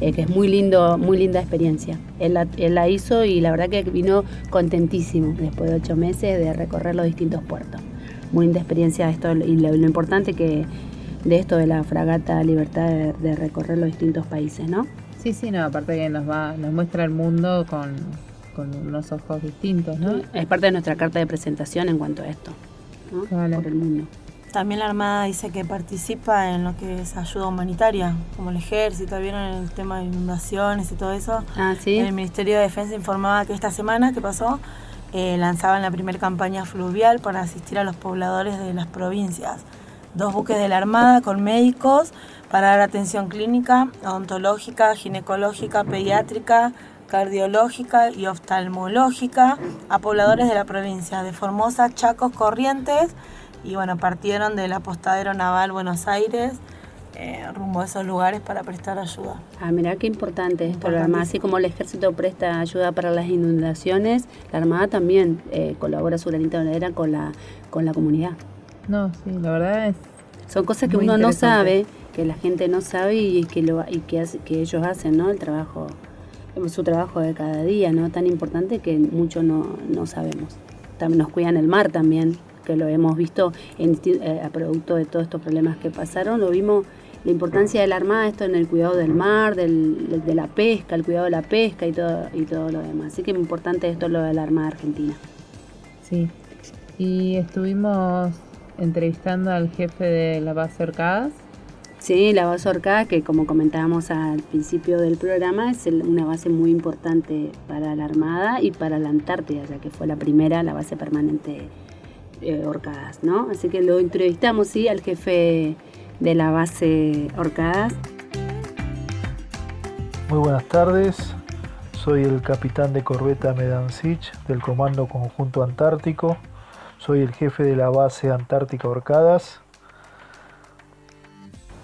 eh, que es muy lindo, muy linda experiencia. Él la, él la hizo y la verdad que vino contentísimo después de ocho meses de recorrer los distintos puertos. Muy linda experiencia esto y lo importante que de esto de la fragata Libertad de, recorrer los distintos países, ¿no? Sí, sí, no, aparte que nos va, nos muestra el mundo con, unos ojos distintos, ¿no? Es parte de nuestra carta de presentación en cuanto a esto, ¿no? Por el mundo. También la Armada dice que participa en lo que es ayuda humanitaria, como el ejército, vieron el tema de inundaciones y todo eso. Ah, sí. El Ministerio de Defensa informaba que esta semana que pasó eh, lanzaban la primera campaña fluvial para asistir a los pobladores de las provincias dos buques de la Armada con médicos para dar atención clínica, odontológica, ginecológica, pediátrica, cardiológica y oftalmológica a pobladores de la provincia de Formosa, Chacos, Corrientes y bueno, partieron del apostadero naval Buenos Aires eh, rumbo a esos lugares para prestar ayuda. Ah, mira qué importante esto, la Armada, así como el ejército presta ayuda para las inundaciones, la Armada también eh, colabora su granito de con la, con la comunidad. No, sí, la verdad es. Son cosas que uno no sabe, que la gente no sabe y que lo y que, que ellos hacen, ¿no? El trabajo, su trabajo de cada día, ¿no? Tan importante que mucho no, no sabemos. También nos cuidan el mar también, que lo hemos visto en, eh, a producto de todos estos problemas que pasaron, lo vimos la importancia de la Armada, esto en el cuidado del mar, del, de la pesca, el cuidado de la pesca y todo, y todo lo demás. Así que importante esto lo de la Armada Argentina. Sí, y estuvimos entrevistando al jefe de la base Orcadas. Sí, la base Orcadas, que como comentábamos al principio del programa, es una base muy importante para la Armada y para la Antártida, ya que fue la primera, la base permanente eh, Orcadas, ¿no? Así que lo entrevistamos, sí, al jefe de la base Orcadas. Muy buenas tardes, soy el capitán de corbeta Medansich del Comando Conjunto Antártico. Soy el jefe de la base Antártica Orcadas.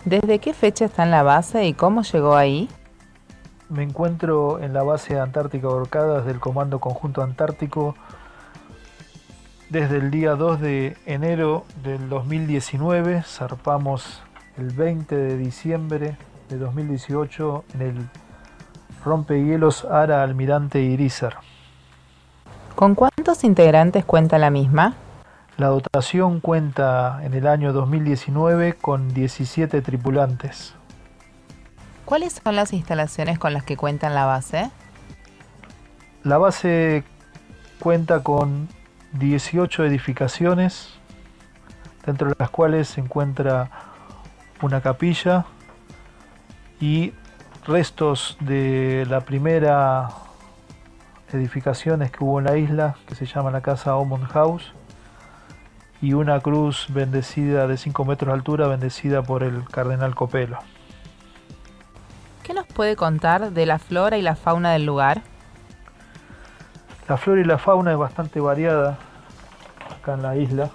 ¿Desde qué fecha está en la base y cómo llegó ahí? Me encuentro en la base Antártica Orcadas del Comando Conjunto Antártico desde el día 2 de enero del 2019. Zarpamos el 20 de diciembre de 2018 en el rompehielos Ara Almirante Irizar. ¿Con cuántos integrantes cuenta la misma? La dotación cuenta en el año 2019 con 17 tripulantes. ¿Cuáles son las instalaciones con las que cuenta en la base? La base cuenta con 18 edificaciones, dentro de las cuales se encuentra una capilla y restos de la primera edificaciones que hubo en la isla, que se llama la casa Omond House, y una cruz bendecida de 5 metros de altura, bendecida por el cardenal Copelo. ¿Qué nos puede contar de la flora y la fauna del lugar? La flora y la fauna es bastante variada acá en la isla.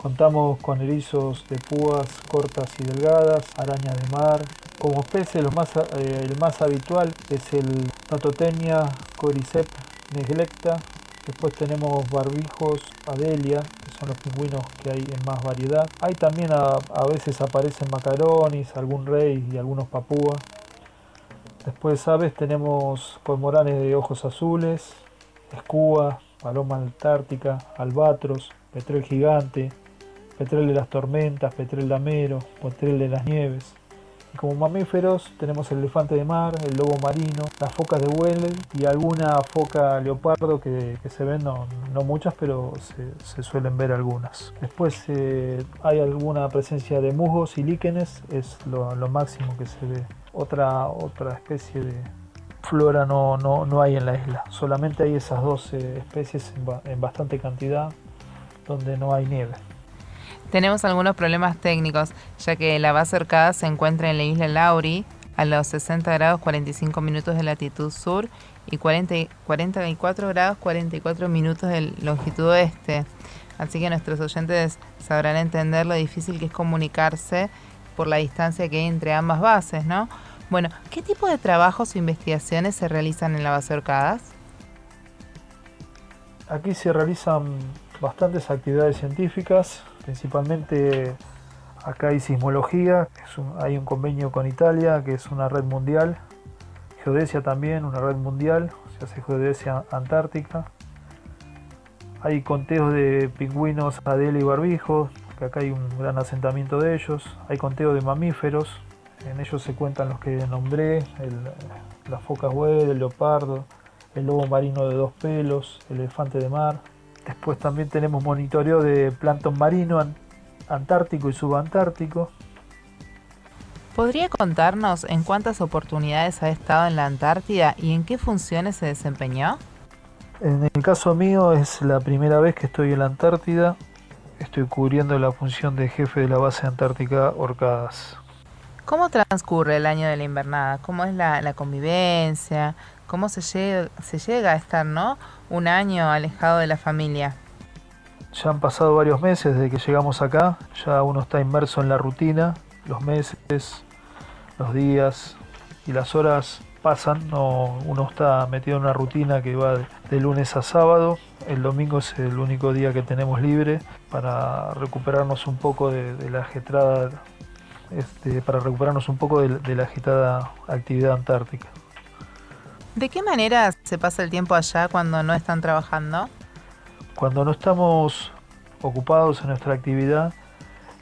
Contamos con erizos de púas cortas y delgadas, arañas de mar. Como más, eh, el más habitual es el Nototenia coricep neglecta. Después tenemos barbijos adelia, que son los pingüinos que hay en más variedad. Hay también a, a veces aparecen macaronis, algún rey y algunos papúas. Después aves tenemos cormoranes de ojos azules, escúa, paloma antártica, albatros, petrel gigante, petrel de las tormentas, petrel damero, petrel de las nieves. Como mamíferos tenemos el elefante de mar, el lobo marino, las focas de Weddell y alguna foca leopardo que, se ven, no, muchas, pero se, suelen ver algunas. Después eh, hay alguna presencia de musgos y líquenes, es lo, máximo que se ve. Otra, otra especie de, flora no, no, no, hay en la isla. Solamente hay esas dos especies en, en, bastante cantidad donde no hay nieve. Tenemos algunos problemas técnicos, ya que la base Orcada se encuentra en la isla Lauri, a los 60 grados 45 minutos de latitud sur y 40, 44 grados 44 minutos de longitud oeste. Así que nuestros oyentes sabrán entender lo difícil que es comunicarse por la distancia que hay entre ambas bases, ¿no? Bueno, ¿qué tipo de trabajos o investigaciones se realizan en la base Orcadas? Aquí se realizan bastantes actividades científicas, principalmente acá hay sismología, hay un convenio con Italia que es una red mundial, geodesia también, una red mundial, se hace geodesia antártica. Hay conteos de pingüinos, adela y barbijos, que acá hay un gran asentamiento de ellos. Hay conteo de mamíferos, en ellos se cuentan los que nombré, la foca huevo, el leopardo, el lobo marino de dos pelos, el elefante de mar, Después también tenemos monitoreo de plancton marino antártico y subantártico. ¿Podría contarnos en cuántas oportunidades ha estado en la Antártida y en qué funciones se desempeñó? En el caso mío es la primera vez que estoy en la Antártida. Estoy cubriendo la función de jefe de la base antártica Orcadas. ¿Cómo transcurre el año de la invernada? ¿Cómo es la, convivencia? ¿Cómo se llega, a estar, no? un año alejado de la familia. Ya han pasado varios meses desde que llegamos acá, ya uno está inmerso en la rutina, los meses, los días y las horas pasan, no, uno está metido en una rutina que va de, lunes a sábado, el domingo es el único día que tenemos libre para recuperarnos un poco de, la agitada, este, para recuperarnos un poco de la agitada actividad antártica. ¿De qué manera se pasa el tiempo allá cuando no están trabajando? Cuando no estamos ocupados en nuestra actividad,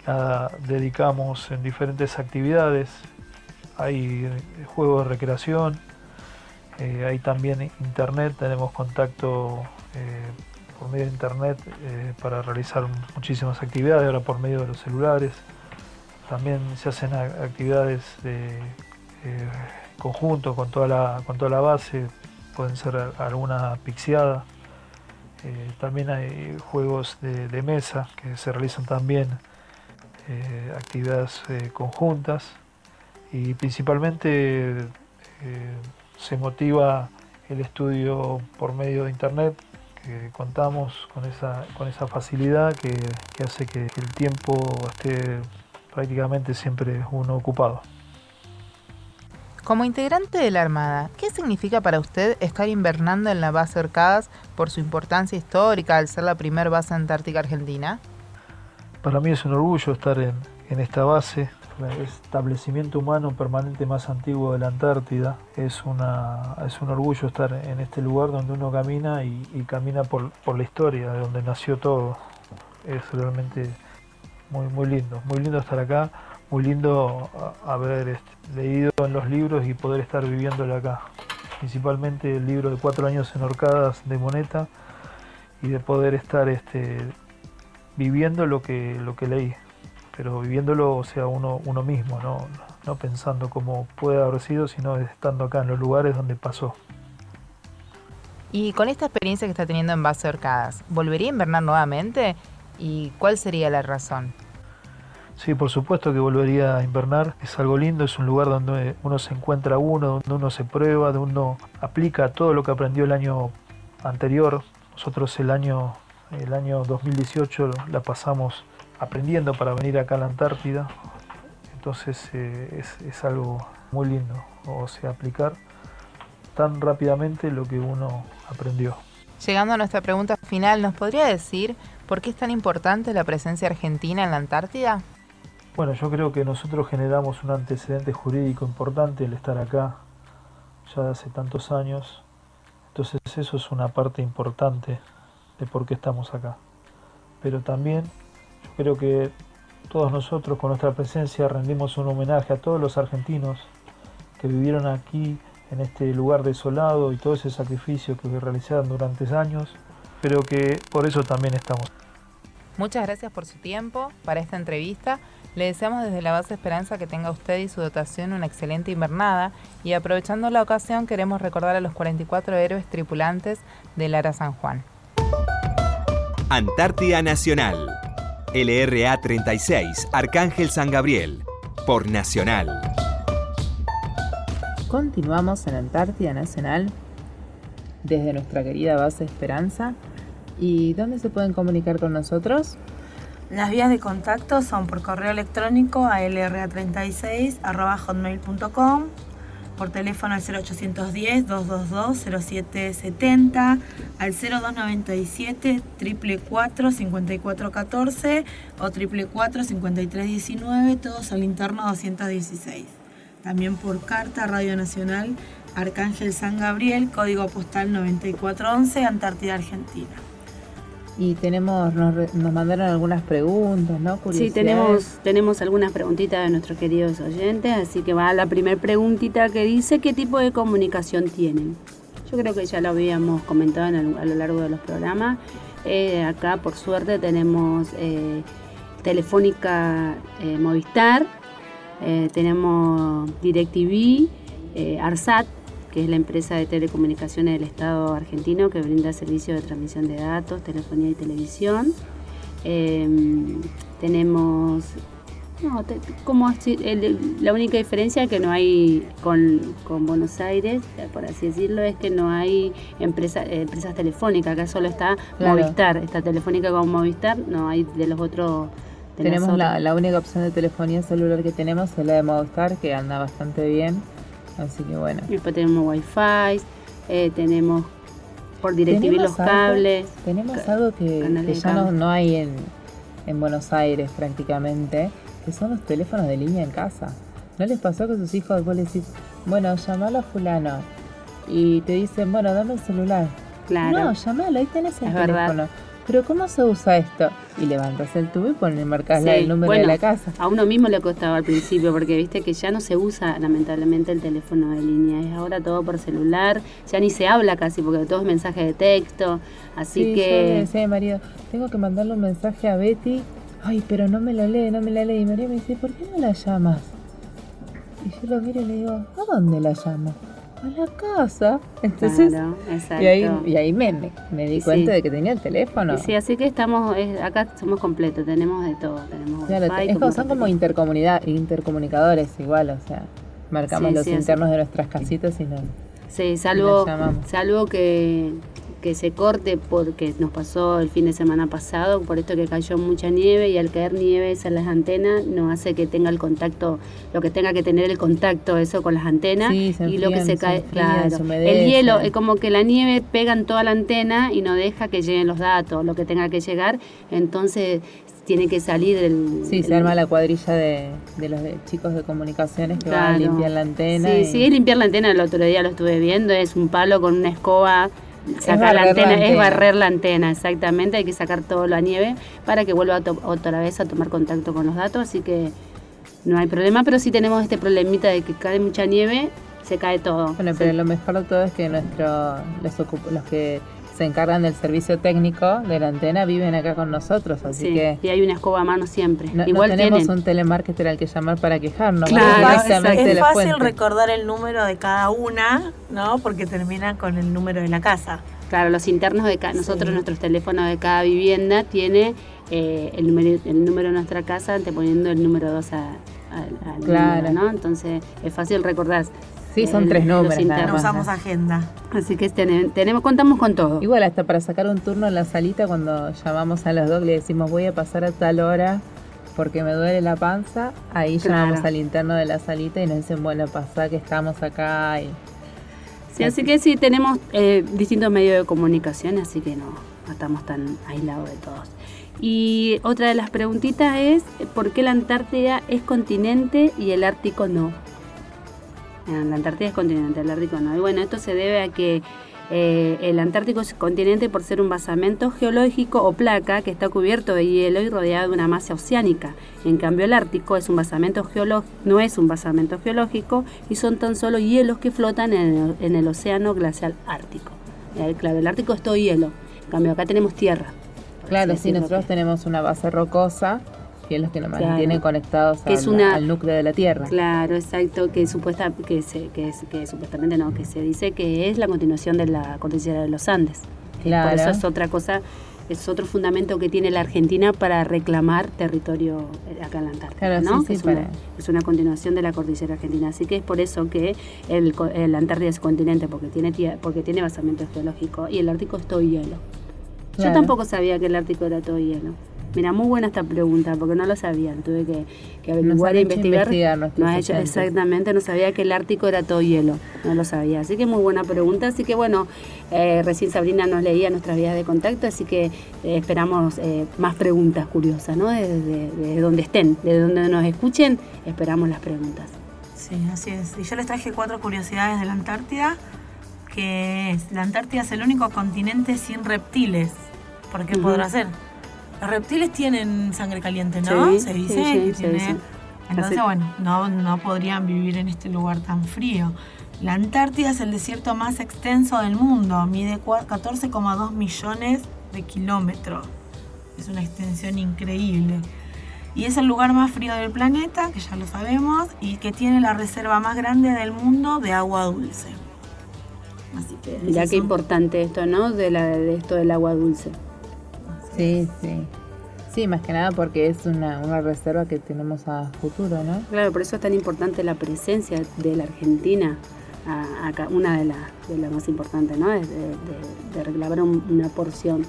la dedicamos en diferentes actividades. Hay juegos de recreación, eh, hay también internet, tenemos contacto eh, por medio de internet eh, para realizar muchísimas actividades, ahora por medio de los celulares. También se hacen actividades de conjunto con toda la, con toda la base, pueden ser alguna pixiada. Eh, también hay juegos de, mesa que se realizan también, eh, actividades eh, conjuntas y principalmente se motiva el estudio por medio de internet que contamos con esa, con esa facilidad que, que hace que el tiempo esté prácticamente siempre uno ocupado. Como integrante de la Armada, ¿qué significa para usted estar invernando en la base Orcadas por su importancia histórica al ser la primera base antártica argentina? Para mí es un orgullo estar en, esta base, el establecimiento humano permanente más antiguo de la Antártida. Es, una, es un orgullo estar en este lugar donde uno camina y, camina por, la historia, de donde nació todo. Es realmente muy, muy lindo, muy lindo estar acá muy lindo haber leído en los libros y poder estar viviéndolo acá. Principalmente el libro de cuatro años en Orcadas de Moneta y de poder estar este, viviendo lo que, lo que leí, pero viviéndolo o sea uno, uno mismo, ¿no? no pensando cómo puede haber sido, sino estando acá en los lugares donde pasó. Y con esta experiencia que está teniendo en base a Orcadas, ¿volvería a invernar nuevamente? ¿Y cuál sería la razón? Sí, por supuesto que volvería a invernar. Es algo lindo, es un lugar donde uno se encuentra uno, donde uno se prueba, donde uno aplica todo lo que aprendió el año anterior. Nosotros el año, el año 2018 la pasamos aprendiendo para venir acá a la Antártida. Entonces eh, es, es algo muy lindo, o sea, aplicar tan rápidamente lo que uno aprendió. Llegando a nuestra pregunta final, ¿nos podría decir por qué es tan importante la presencia argentina en la Antártida? Bueno, yo creo que nosotros generamos un antecedente jurídico importante el estar acá ya de hace tantos años. Entonces eso es una parte importante de por qué estamos acá. Pero también yo creo que todos nosotros con nuestra presencia rendimos un homenaje a todos los argentinos que vivieron aquí en este lugar desolado y todo ese sacrificio que realizaron durante años, pero que por eso también estamos. Muchas gracias por su tiempo para esta entrevista. Le deseamos desde la base Esperanza que tenga usted y su dotación una excelente invernada y aprovechando la ocasión queremos recordar a los 44 héroes tripulantes del Ara San Juan. Antártida Nacional. LRA 36, Arcángel San Gabriel. Por Nacional. Continuamos en Antártida Nacional desde nuestra querida base Esperanza. ¿Y dónde se pueden comunicar con nosotros? Las vías de contacto son por correo electrónico a lra36.hotmail.com, por teléfono al 0810-222-0770, al 0297 444 5414 o 444 5319, todos al interno 216 también por carta Radio Nacional Arcángel San Gabriel, código postal 9411, Antártida, Argentina. Y tenemos, nos, mandaron algunas preguntas, ¿no? Sí, tenemos, tenemos algunas preguntitas de nuestros queridos oyentes, así que va la primera preguntita que dice, ¿qué tipo de comunicación tienen? Yo creo que ya lo habíamos comentado a lo largo de los programas. Eh, acá, por suerte, tenemos eh, Telefónica eh, Movistar, eh, tenemos DirecTV, eh, ARSAT, que es la empresa de telecomunicaciones del Estado argentino que brinda servicios de transmisión de datos, telefonía y televisión. Em, tenemos como la única diferencia que no hay con, Buenos Aires, por así decirlo, es que no hay empresa, empresas telefónicas, acá solo está Movistar, está telefónica con Movistar, no hay de los otros tenemos la, la, única opción de telefonía celular que tenemos es la de Movistar, que anda bastante bien. Así que bueno. Y después tenemos Wi-Fi, eh, tenemos por DirecTV los cables. Tenemos algo que, ya no, no, hay en, en Buenos Aires prácticamente, que son los teléfonos de línea en casa. ¿No les pasó que sus hijos vos les decís, bueno, llamalo a fulano? Y te dicen, bueno, dame el celular. Claro. No, llamalo, ahí tenés el teléfono pero ¿cómo se usa esto? Y levantas el tubo y pones, marcas el número de la casa. A uno mismo le costaba al principio, porque viste que ya no se usa lamentablemente el teléfono de línea, es ahora todo por celular, ya ni se habla casi, porque todo es mensaje de texto, así que... Yo le decía a mi marido, tengo que mandarle un mensaje a Betty, ay, pero no me lo lee, no me la lee, y María me dice, ¿por qué no la llamas? Y yo lo miro y le digo, ¿a dónde la llamo? A la casa. Entonces, y ahí, y ahí me, me, di cuenta de que tenía el teléfono. Sí, así que estamos, acá somos completos, tenemos de todo. Tenemos claro, son como intercomunidad, intercomunicadores igual, o sea, marcamos los internos de nuestras casitas y no. Sí, salvo, salvo que que se corte porque nos pasó el fin de semana pasado, por esto que cayó mucha nieve y al caer nieve en las antenas no hace que tenga el contacto, lo que tenga que tener el contacto eso con las antenas y lo que se, cae, claro, el hielo es como que la nieve pega en toda la antena y no deja que lleguen los datos, lo que tenga que llegar, entonces tiene que salir el... Sí, se arma la cuadrilla de, los chicos de comunicaciones que van a limpiar la antena. Sí, sí, limpiar la antena, el otro día lo estuve viendo, es un palo con una escoba sacar la antena, es barrer la antena, exactamente, hay que sacar toda la nieve para que vuelva otra vez a tomar contacto con los datos, así que no hay problema, pero sí tenemos este problemita de que cae mucha nieve, se cae todo. Bueno, pero lo mejor de todo es que nuestro, los, los que se encargan del servicio técnico de la antena viven acá con nosotros, así Sí, que y hay una escoba a mano siempre. no, no tenemos tienen. un telemarketer al que llamar para quejarnos. Claro, es fácil fuente. recordar el número de cada una, ¿no? Porque termina con el número de la casa. Claro, los internos de cada, nosotros, Sí. nuestros teléfonos de cada vivienda tiene eh, el, número, el número de nuestra casa anteponiendo el número 2 a, a- al Claro. número, ¿no? Entonces es fácil recordar. Sí, son tres números nada más. usamos agenda. Así que ten- tenemos, contamos con todo. Igual hasta para sacar un turno en la salita cuando llamamos a los dos le decimos voy a pasar a tal hora porque me duele la panza, ahí Claro. llamamos al interno de la salita y nos dicen bueno pasá que estamos acá y Sí, así que sí, tenemos eh, distintos medios de comunicación, así que no, no estamos tan aislados de todos. Y otra de las preguntitas es, ¿por qué la Antártida es continente y el Ártico no? La Antártida es continente, el Ártico no. Y bueno, esto se debe a que eh, el Antártico es continente por ser un basamento geológico o placa que está cubierto de hielo y rodeado de una masa oceánica. En cambio, el Ártico es un basamento no es un basamento geológico y son tan solo hielos que flotan en el, en el océano glacial ártico. Eh, claro, el Ártico es todo hielo. En cambio, acá tenemos tierra. claro, sí, nosotros que- tenemos una base rocosa que es los que nos Claro. mantienen conectados Que al, es una- al núcleo de la Tierra. Claro, exacto, que supuesta, que se, que, es- que supuestamente no, que se dice que es la continuación de la cordillera de los Andes. Claro. Por eso es otra cosa, es otro fundamento que tiene la Argentina para reclamar territorio eh, acá en la Antártida, Claro, ¿no? sí, sí, es, una, para- es una continuación de la cordillera argentina, así que es por eso que el, el Antártida es continente, porque tiene tie- porque tiene basamento geológico y el Ártico es todo hielo. Yo tampoco sabía que el Ártico era todo hielo. Mira, muy buena esta pregunta, porque no lo sabía. Tuve que, que averiguar e hecho investigar. ha hecho- exactamente, no sabía que el Ártico era todo hielo. No lo sabía. Así que muy buena pregunta. Así que bueno, eh, recién Sabrina nos leía nuestras vías de contacto, así que eh, esperamos eh, más preguntas curiosas, ¿no? Desde de, de donde estén, de donde nos escuchen, esperamos las preguntas. Sí, así es. Y yo les traje cuatro curiosidades de la Antártida, que es, la Antártida es el único continente sin reptiles. ¿Por qué podrá ser? Los reptiles tienen sangre caliente, ¿no? Sí, se dice sí, que tiene-. Entonces, Así- bueno, no, no podrían vivir en este lugar tan frío. La Antártida es el desierto más extenso del mundo, mide cua- 14,2 millones de kilómetros. Es una extensión increíble. Y es el lugar más frío del planeta, que ya lo sabemos, y que tiene la reserva más grande del mundo de agua dulce. Así que Mirá qué importante esto, ¿no? De, la, de esto del agua dulce. Sí, sí. Sí, más que nada porque es una, una reserva que tenemos a futuro, ¿no? Claro, por eso es tan importante la presencia de la Argentina, a- acá, una de las de las más importantes, ¿no? Es de, de- de reclamar un- una porción.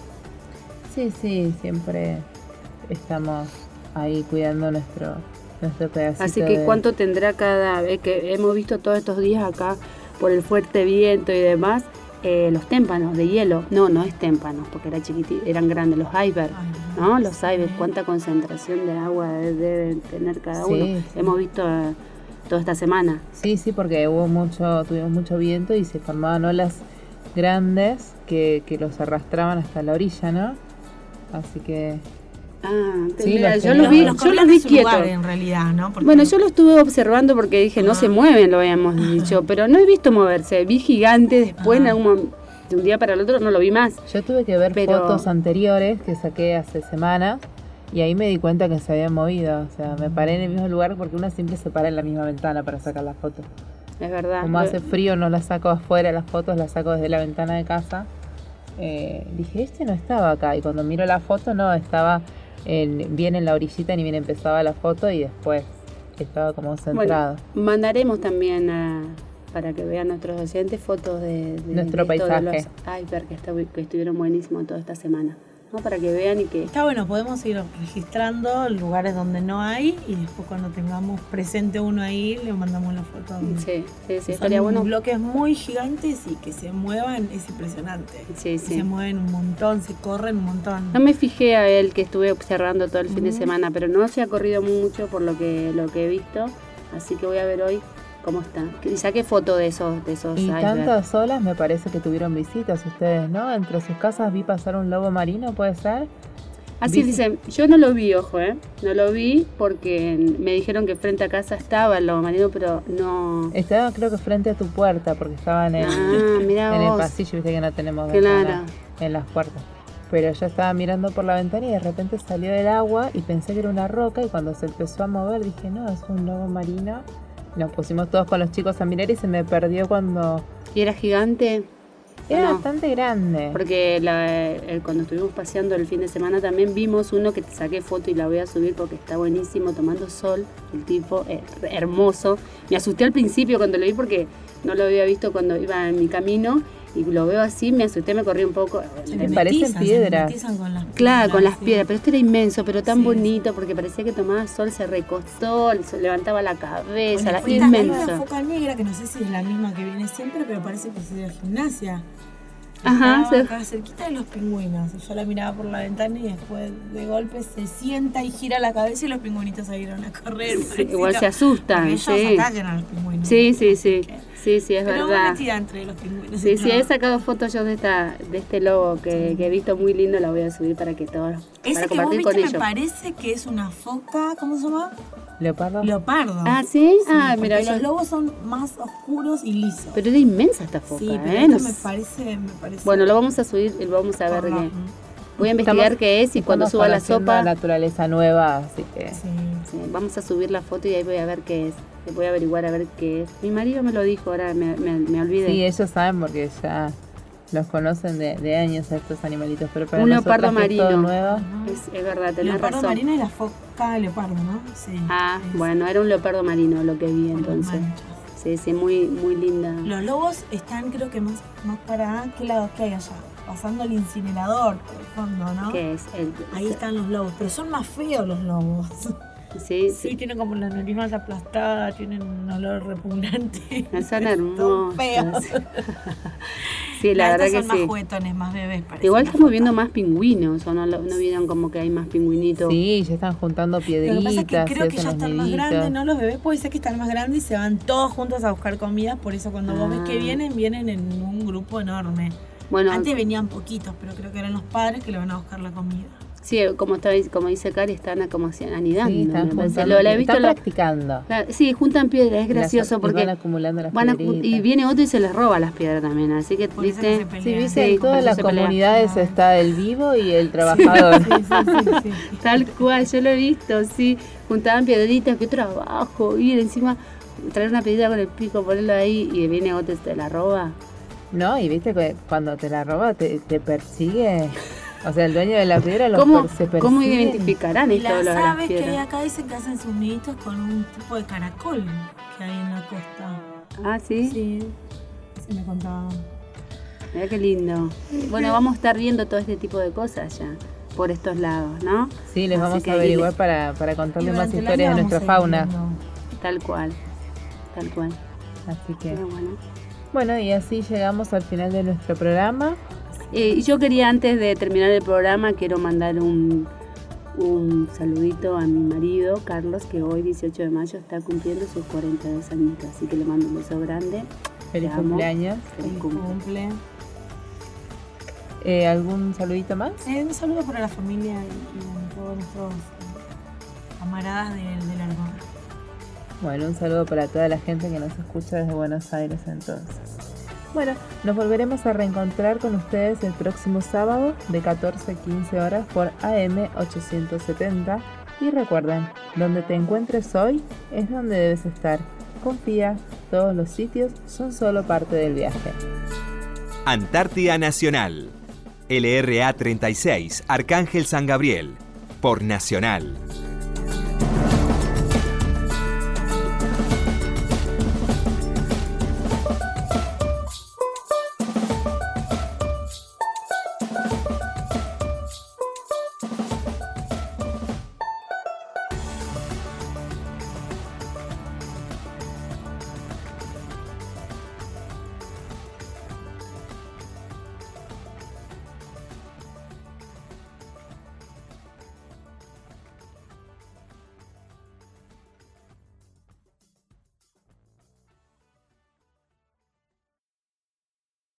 Sí, sí, siempre estamos ahí cuidando nuestro, nuestro pedacito. Así que de- cuánto tendrá cada vez que hemos visto todos estos días acá por el fuerte viento y demás, eh, los témpanos de hielo. No, no es témpanos, porque era eran grandes, los iceberg, Ay, ¿no? Los sí. iceberg, cuánta concentración de agua de- deben tener cada Sí, uno. sí. Hemos visto eh, toda esta semana. Sí, sí, porque hubo mucho, tuvimos mucho viento y se formaban olas grandes que, que los arrastraban hasta la orilla, ¿no? Así que Ah, Sí, mira, los yo los vi, Los yo los vi quietos. lugar, en realidad, ¿no? Porque- Bueno, yo lo estuve observando porque dije, no Ah. se mueven, lo habíamos dicho, pero no he visto moverse. Vi gigante después, en Ah. algún de un día para el otro, no lo vi más. yo tuve que ver Pero- fotos anteriores que saqué hace semanas y ahí me di cuenta que se habían movido. O sea, me paré en el mismo lugar porque uno siempre se para en la misma ventana para sacar las fotos. Es verdad. Como hace frío no las saco afuera las fotos, las saco desde la ventana de casa. Eh, dije, este no estaba acá. Y cuando miro la foto, no, estaba en- bien en la orillita, ni bien empezaba la foto y después estaba como centrado. Bueno, mandaremos también a- para que vean nuestros docentes fotos de, de- Nuestro de esto de paisaje. los iceberg que, está- que estuvieron buenísimos toda esta semana. ¿No? Para que vean y que... Está bueno, podemos ir registrando lugares donde no hay y después cuando tengamos presente uno ahí le mandamos la foto. Sí, sí, sí, estaría bueno. bloques muy gigantes y que se muevan es impresionante. Sí, sí. Se mueven un montón, se corren un montón. No me fijé a él que estuve observando todo el fin de semana, pero no se ha corrido mucho por lo que lo que he visto, así que voy a ver hoy cómo está. Y saqué foto de esos de esos Y iceberg. tantas olas me parece que tuvieron visitas ustedes, ¿no? Entre sus casas vi pasar un lobo marino, ¿puede ser? Así ¿Viste? dice, yo no lo vi, ojo, ¿eh? No lo vi porque me dijeron que frente a casa estaba el lobo marino, pero no... Estaba creo que frente a tu puerta porque estaban en, Ah, mirá en el pasillo, viste que no tenemos Claro. en las puertas. Pero yo estaba mirando por la ventana y de repente salió del agua y pensé que era una roca y cuando se empezó a mover dije, no, es un lobo marino. Nos pusimos todos con los chicos a mirar y se me perdió cuando... ¿Y era gigante? Era bastante grande. Porque la, cuando estuvimos paseando el fin de semana también vimos uno que te saqué foto y la voy a subir porque está buenísimo, tomando sol, el tipo, eh, hermoso. Me asusté al principio cuando lo vi porque no lo había visto cuando iba en mi camino y lo veo así, me asusté, me corrí un poco. Me parecen piedras. claro, con las piedras, pero este era inmenso, pero tan bonito porque parecía que tomaba sol, se recostó, levantaba la cabeza, la, inmenso. Hay una foca negra que no sé si es la misma que viene siempre, pero parece que es de gimnasia. Ajá, se... acá cerquita de los pingüinos. Yo la miraba por la ventana y después de golpe se sienta y gira la cabeza y los pingüinitos salieron a correr. igual se asustan. Ellos sí. atacan a los pingüinos. Sí, sí, sí. Sí, sí, es Pero verdad. entre los pingüinos. Sí, sí, he sacado fotos yo de esta, de este lobo que, que, he visto muy lindo, la voy a subir para que todos Ese para que compartir vos viste con me ellos. parece que es una foca, ¿cómo se llama? Leopardo. Leopardo. Ah, ¿sí? ah, mira, los lobos son más oscuros y lisos. Pero era inmensa esta foca, sí, pero ¿eh? esto me parece, me parece. Bueno, lo vamos a subir y vamos a ver qué. Voy a investigar Estamos- qué es y cuando suba la sopa, naturaleza nueva, así que... Sí. sí, vamos a subir la foto y ahí voy a ver qué es. Voy a averiguar a ver qué es. Mi marido me lo dijo, ahora me, me, me olvidé. Sí, ellos saben porque ya los conocen de, de años a estos animalitos, pero para Un leopardo que es todo marino. nuevo, es, es verdad, tenés Leopardo razón. marino es la foca leopardo, ¿no? Sí. Ah, Es bueno, era un leopardo marino lo que vi entonces. Sí, sí, muy, muy linda. Los lobos están creo que más, más para qué lado que hay allá, pasando el incinerador por el fondo, ¿no? ¿Qué es? El, Ahí están los lobos, pero son más feos los lobos. Sí, Sí, sí. tienen como la nariz más aplastada, tienen un olor repugnante. Son Son hermosos. feos. Sí, la Las verdad que son más sí. juguetones, más bebés. Igual las estamos viendo más pingüinos, o no, lo- no vieron como que hay más pingüinitos. sí, ya están juntando Lo que piedritas, pasa es que creo que ya están más grandes, ¿no? Los bebés puede ser que están más grandes y se van todos juntos a buscar comida, por eso cuando vos ves que Ah. vienen, vienen en un grupo enorme. Bueno, Antes venían poquitos, pero creo que eran los padres que le van a buscar la comida. sí, como, está, como dice Cari, están como anidando. Sí, están juntando, Lo- la he visto están la- practicando. la- sí, juntan piedras, es gracioso Las- porque van acumulando las van a- y viene otro y se les roba las piedras también, así que Por viste, que se. Sí, viste, Sí, en todas las se pelea. comunidades está el vivo y el trabajador. Sí, sí, sí, sí. tal cual, yo lo he visto, sí, juntaban piedritas, qué trabajo, y encima traer una piedrita con el pico, ponerlo ahí y viene otro y te la roba. No, y viste que cuando te la roba te, te persigue. O sea, el dueño de la piedra lo ¿Cómo, per- se persigue. ¿Cómo identificarán Y esto las de las aves que hay acá dicen que hacen sus niditos con un tipo de caracol que hay en la costa. Ah, sí, Sí, sí me contaban. Mira qué lindo. Bueno, vamos a estar viendo todo este tipo de cosas ya por estos lados, ¿no? Sí, les Así vamos a averiguar le- para, para contarles más historias de nuestra fauna. Tal cual, tal cual. Así que, Pero bueno. Bueno, y así llegamos al final de nuestro programa. Eh, yo quería antes de terminar el programa, quiero mandar un, un saludito a mi marido, Carlos, que hoy, 18 de mayo, está cumpliendo sus 42 añitos. Así que le mando un beso grande. Feliz cumpleaños. Feliz Feliz cumple. cumple. Eh, ¿Algún saludito más? Eh, un saludo para la familia y, y a todos nuestros camaradas del, del Argón. Bueno, un saludo para toda la gente que nos escucha desde Buenos Aires entonces. Bueno, nos volveremos a reencontrar con ustedes el próximo sábado de 14 a 15 horas por AM 870. Y recuerden, donde te encuentres hoy es donde debes estar. Confía, todos los sitios son solo parte del viaje. Antártida Nacional. LRA 36, Arcángel San Gabriel. Por Nacional.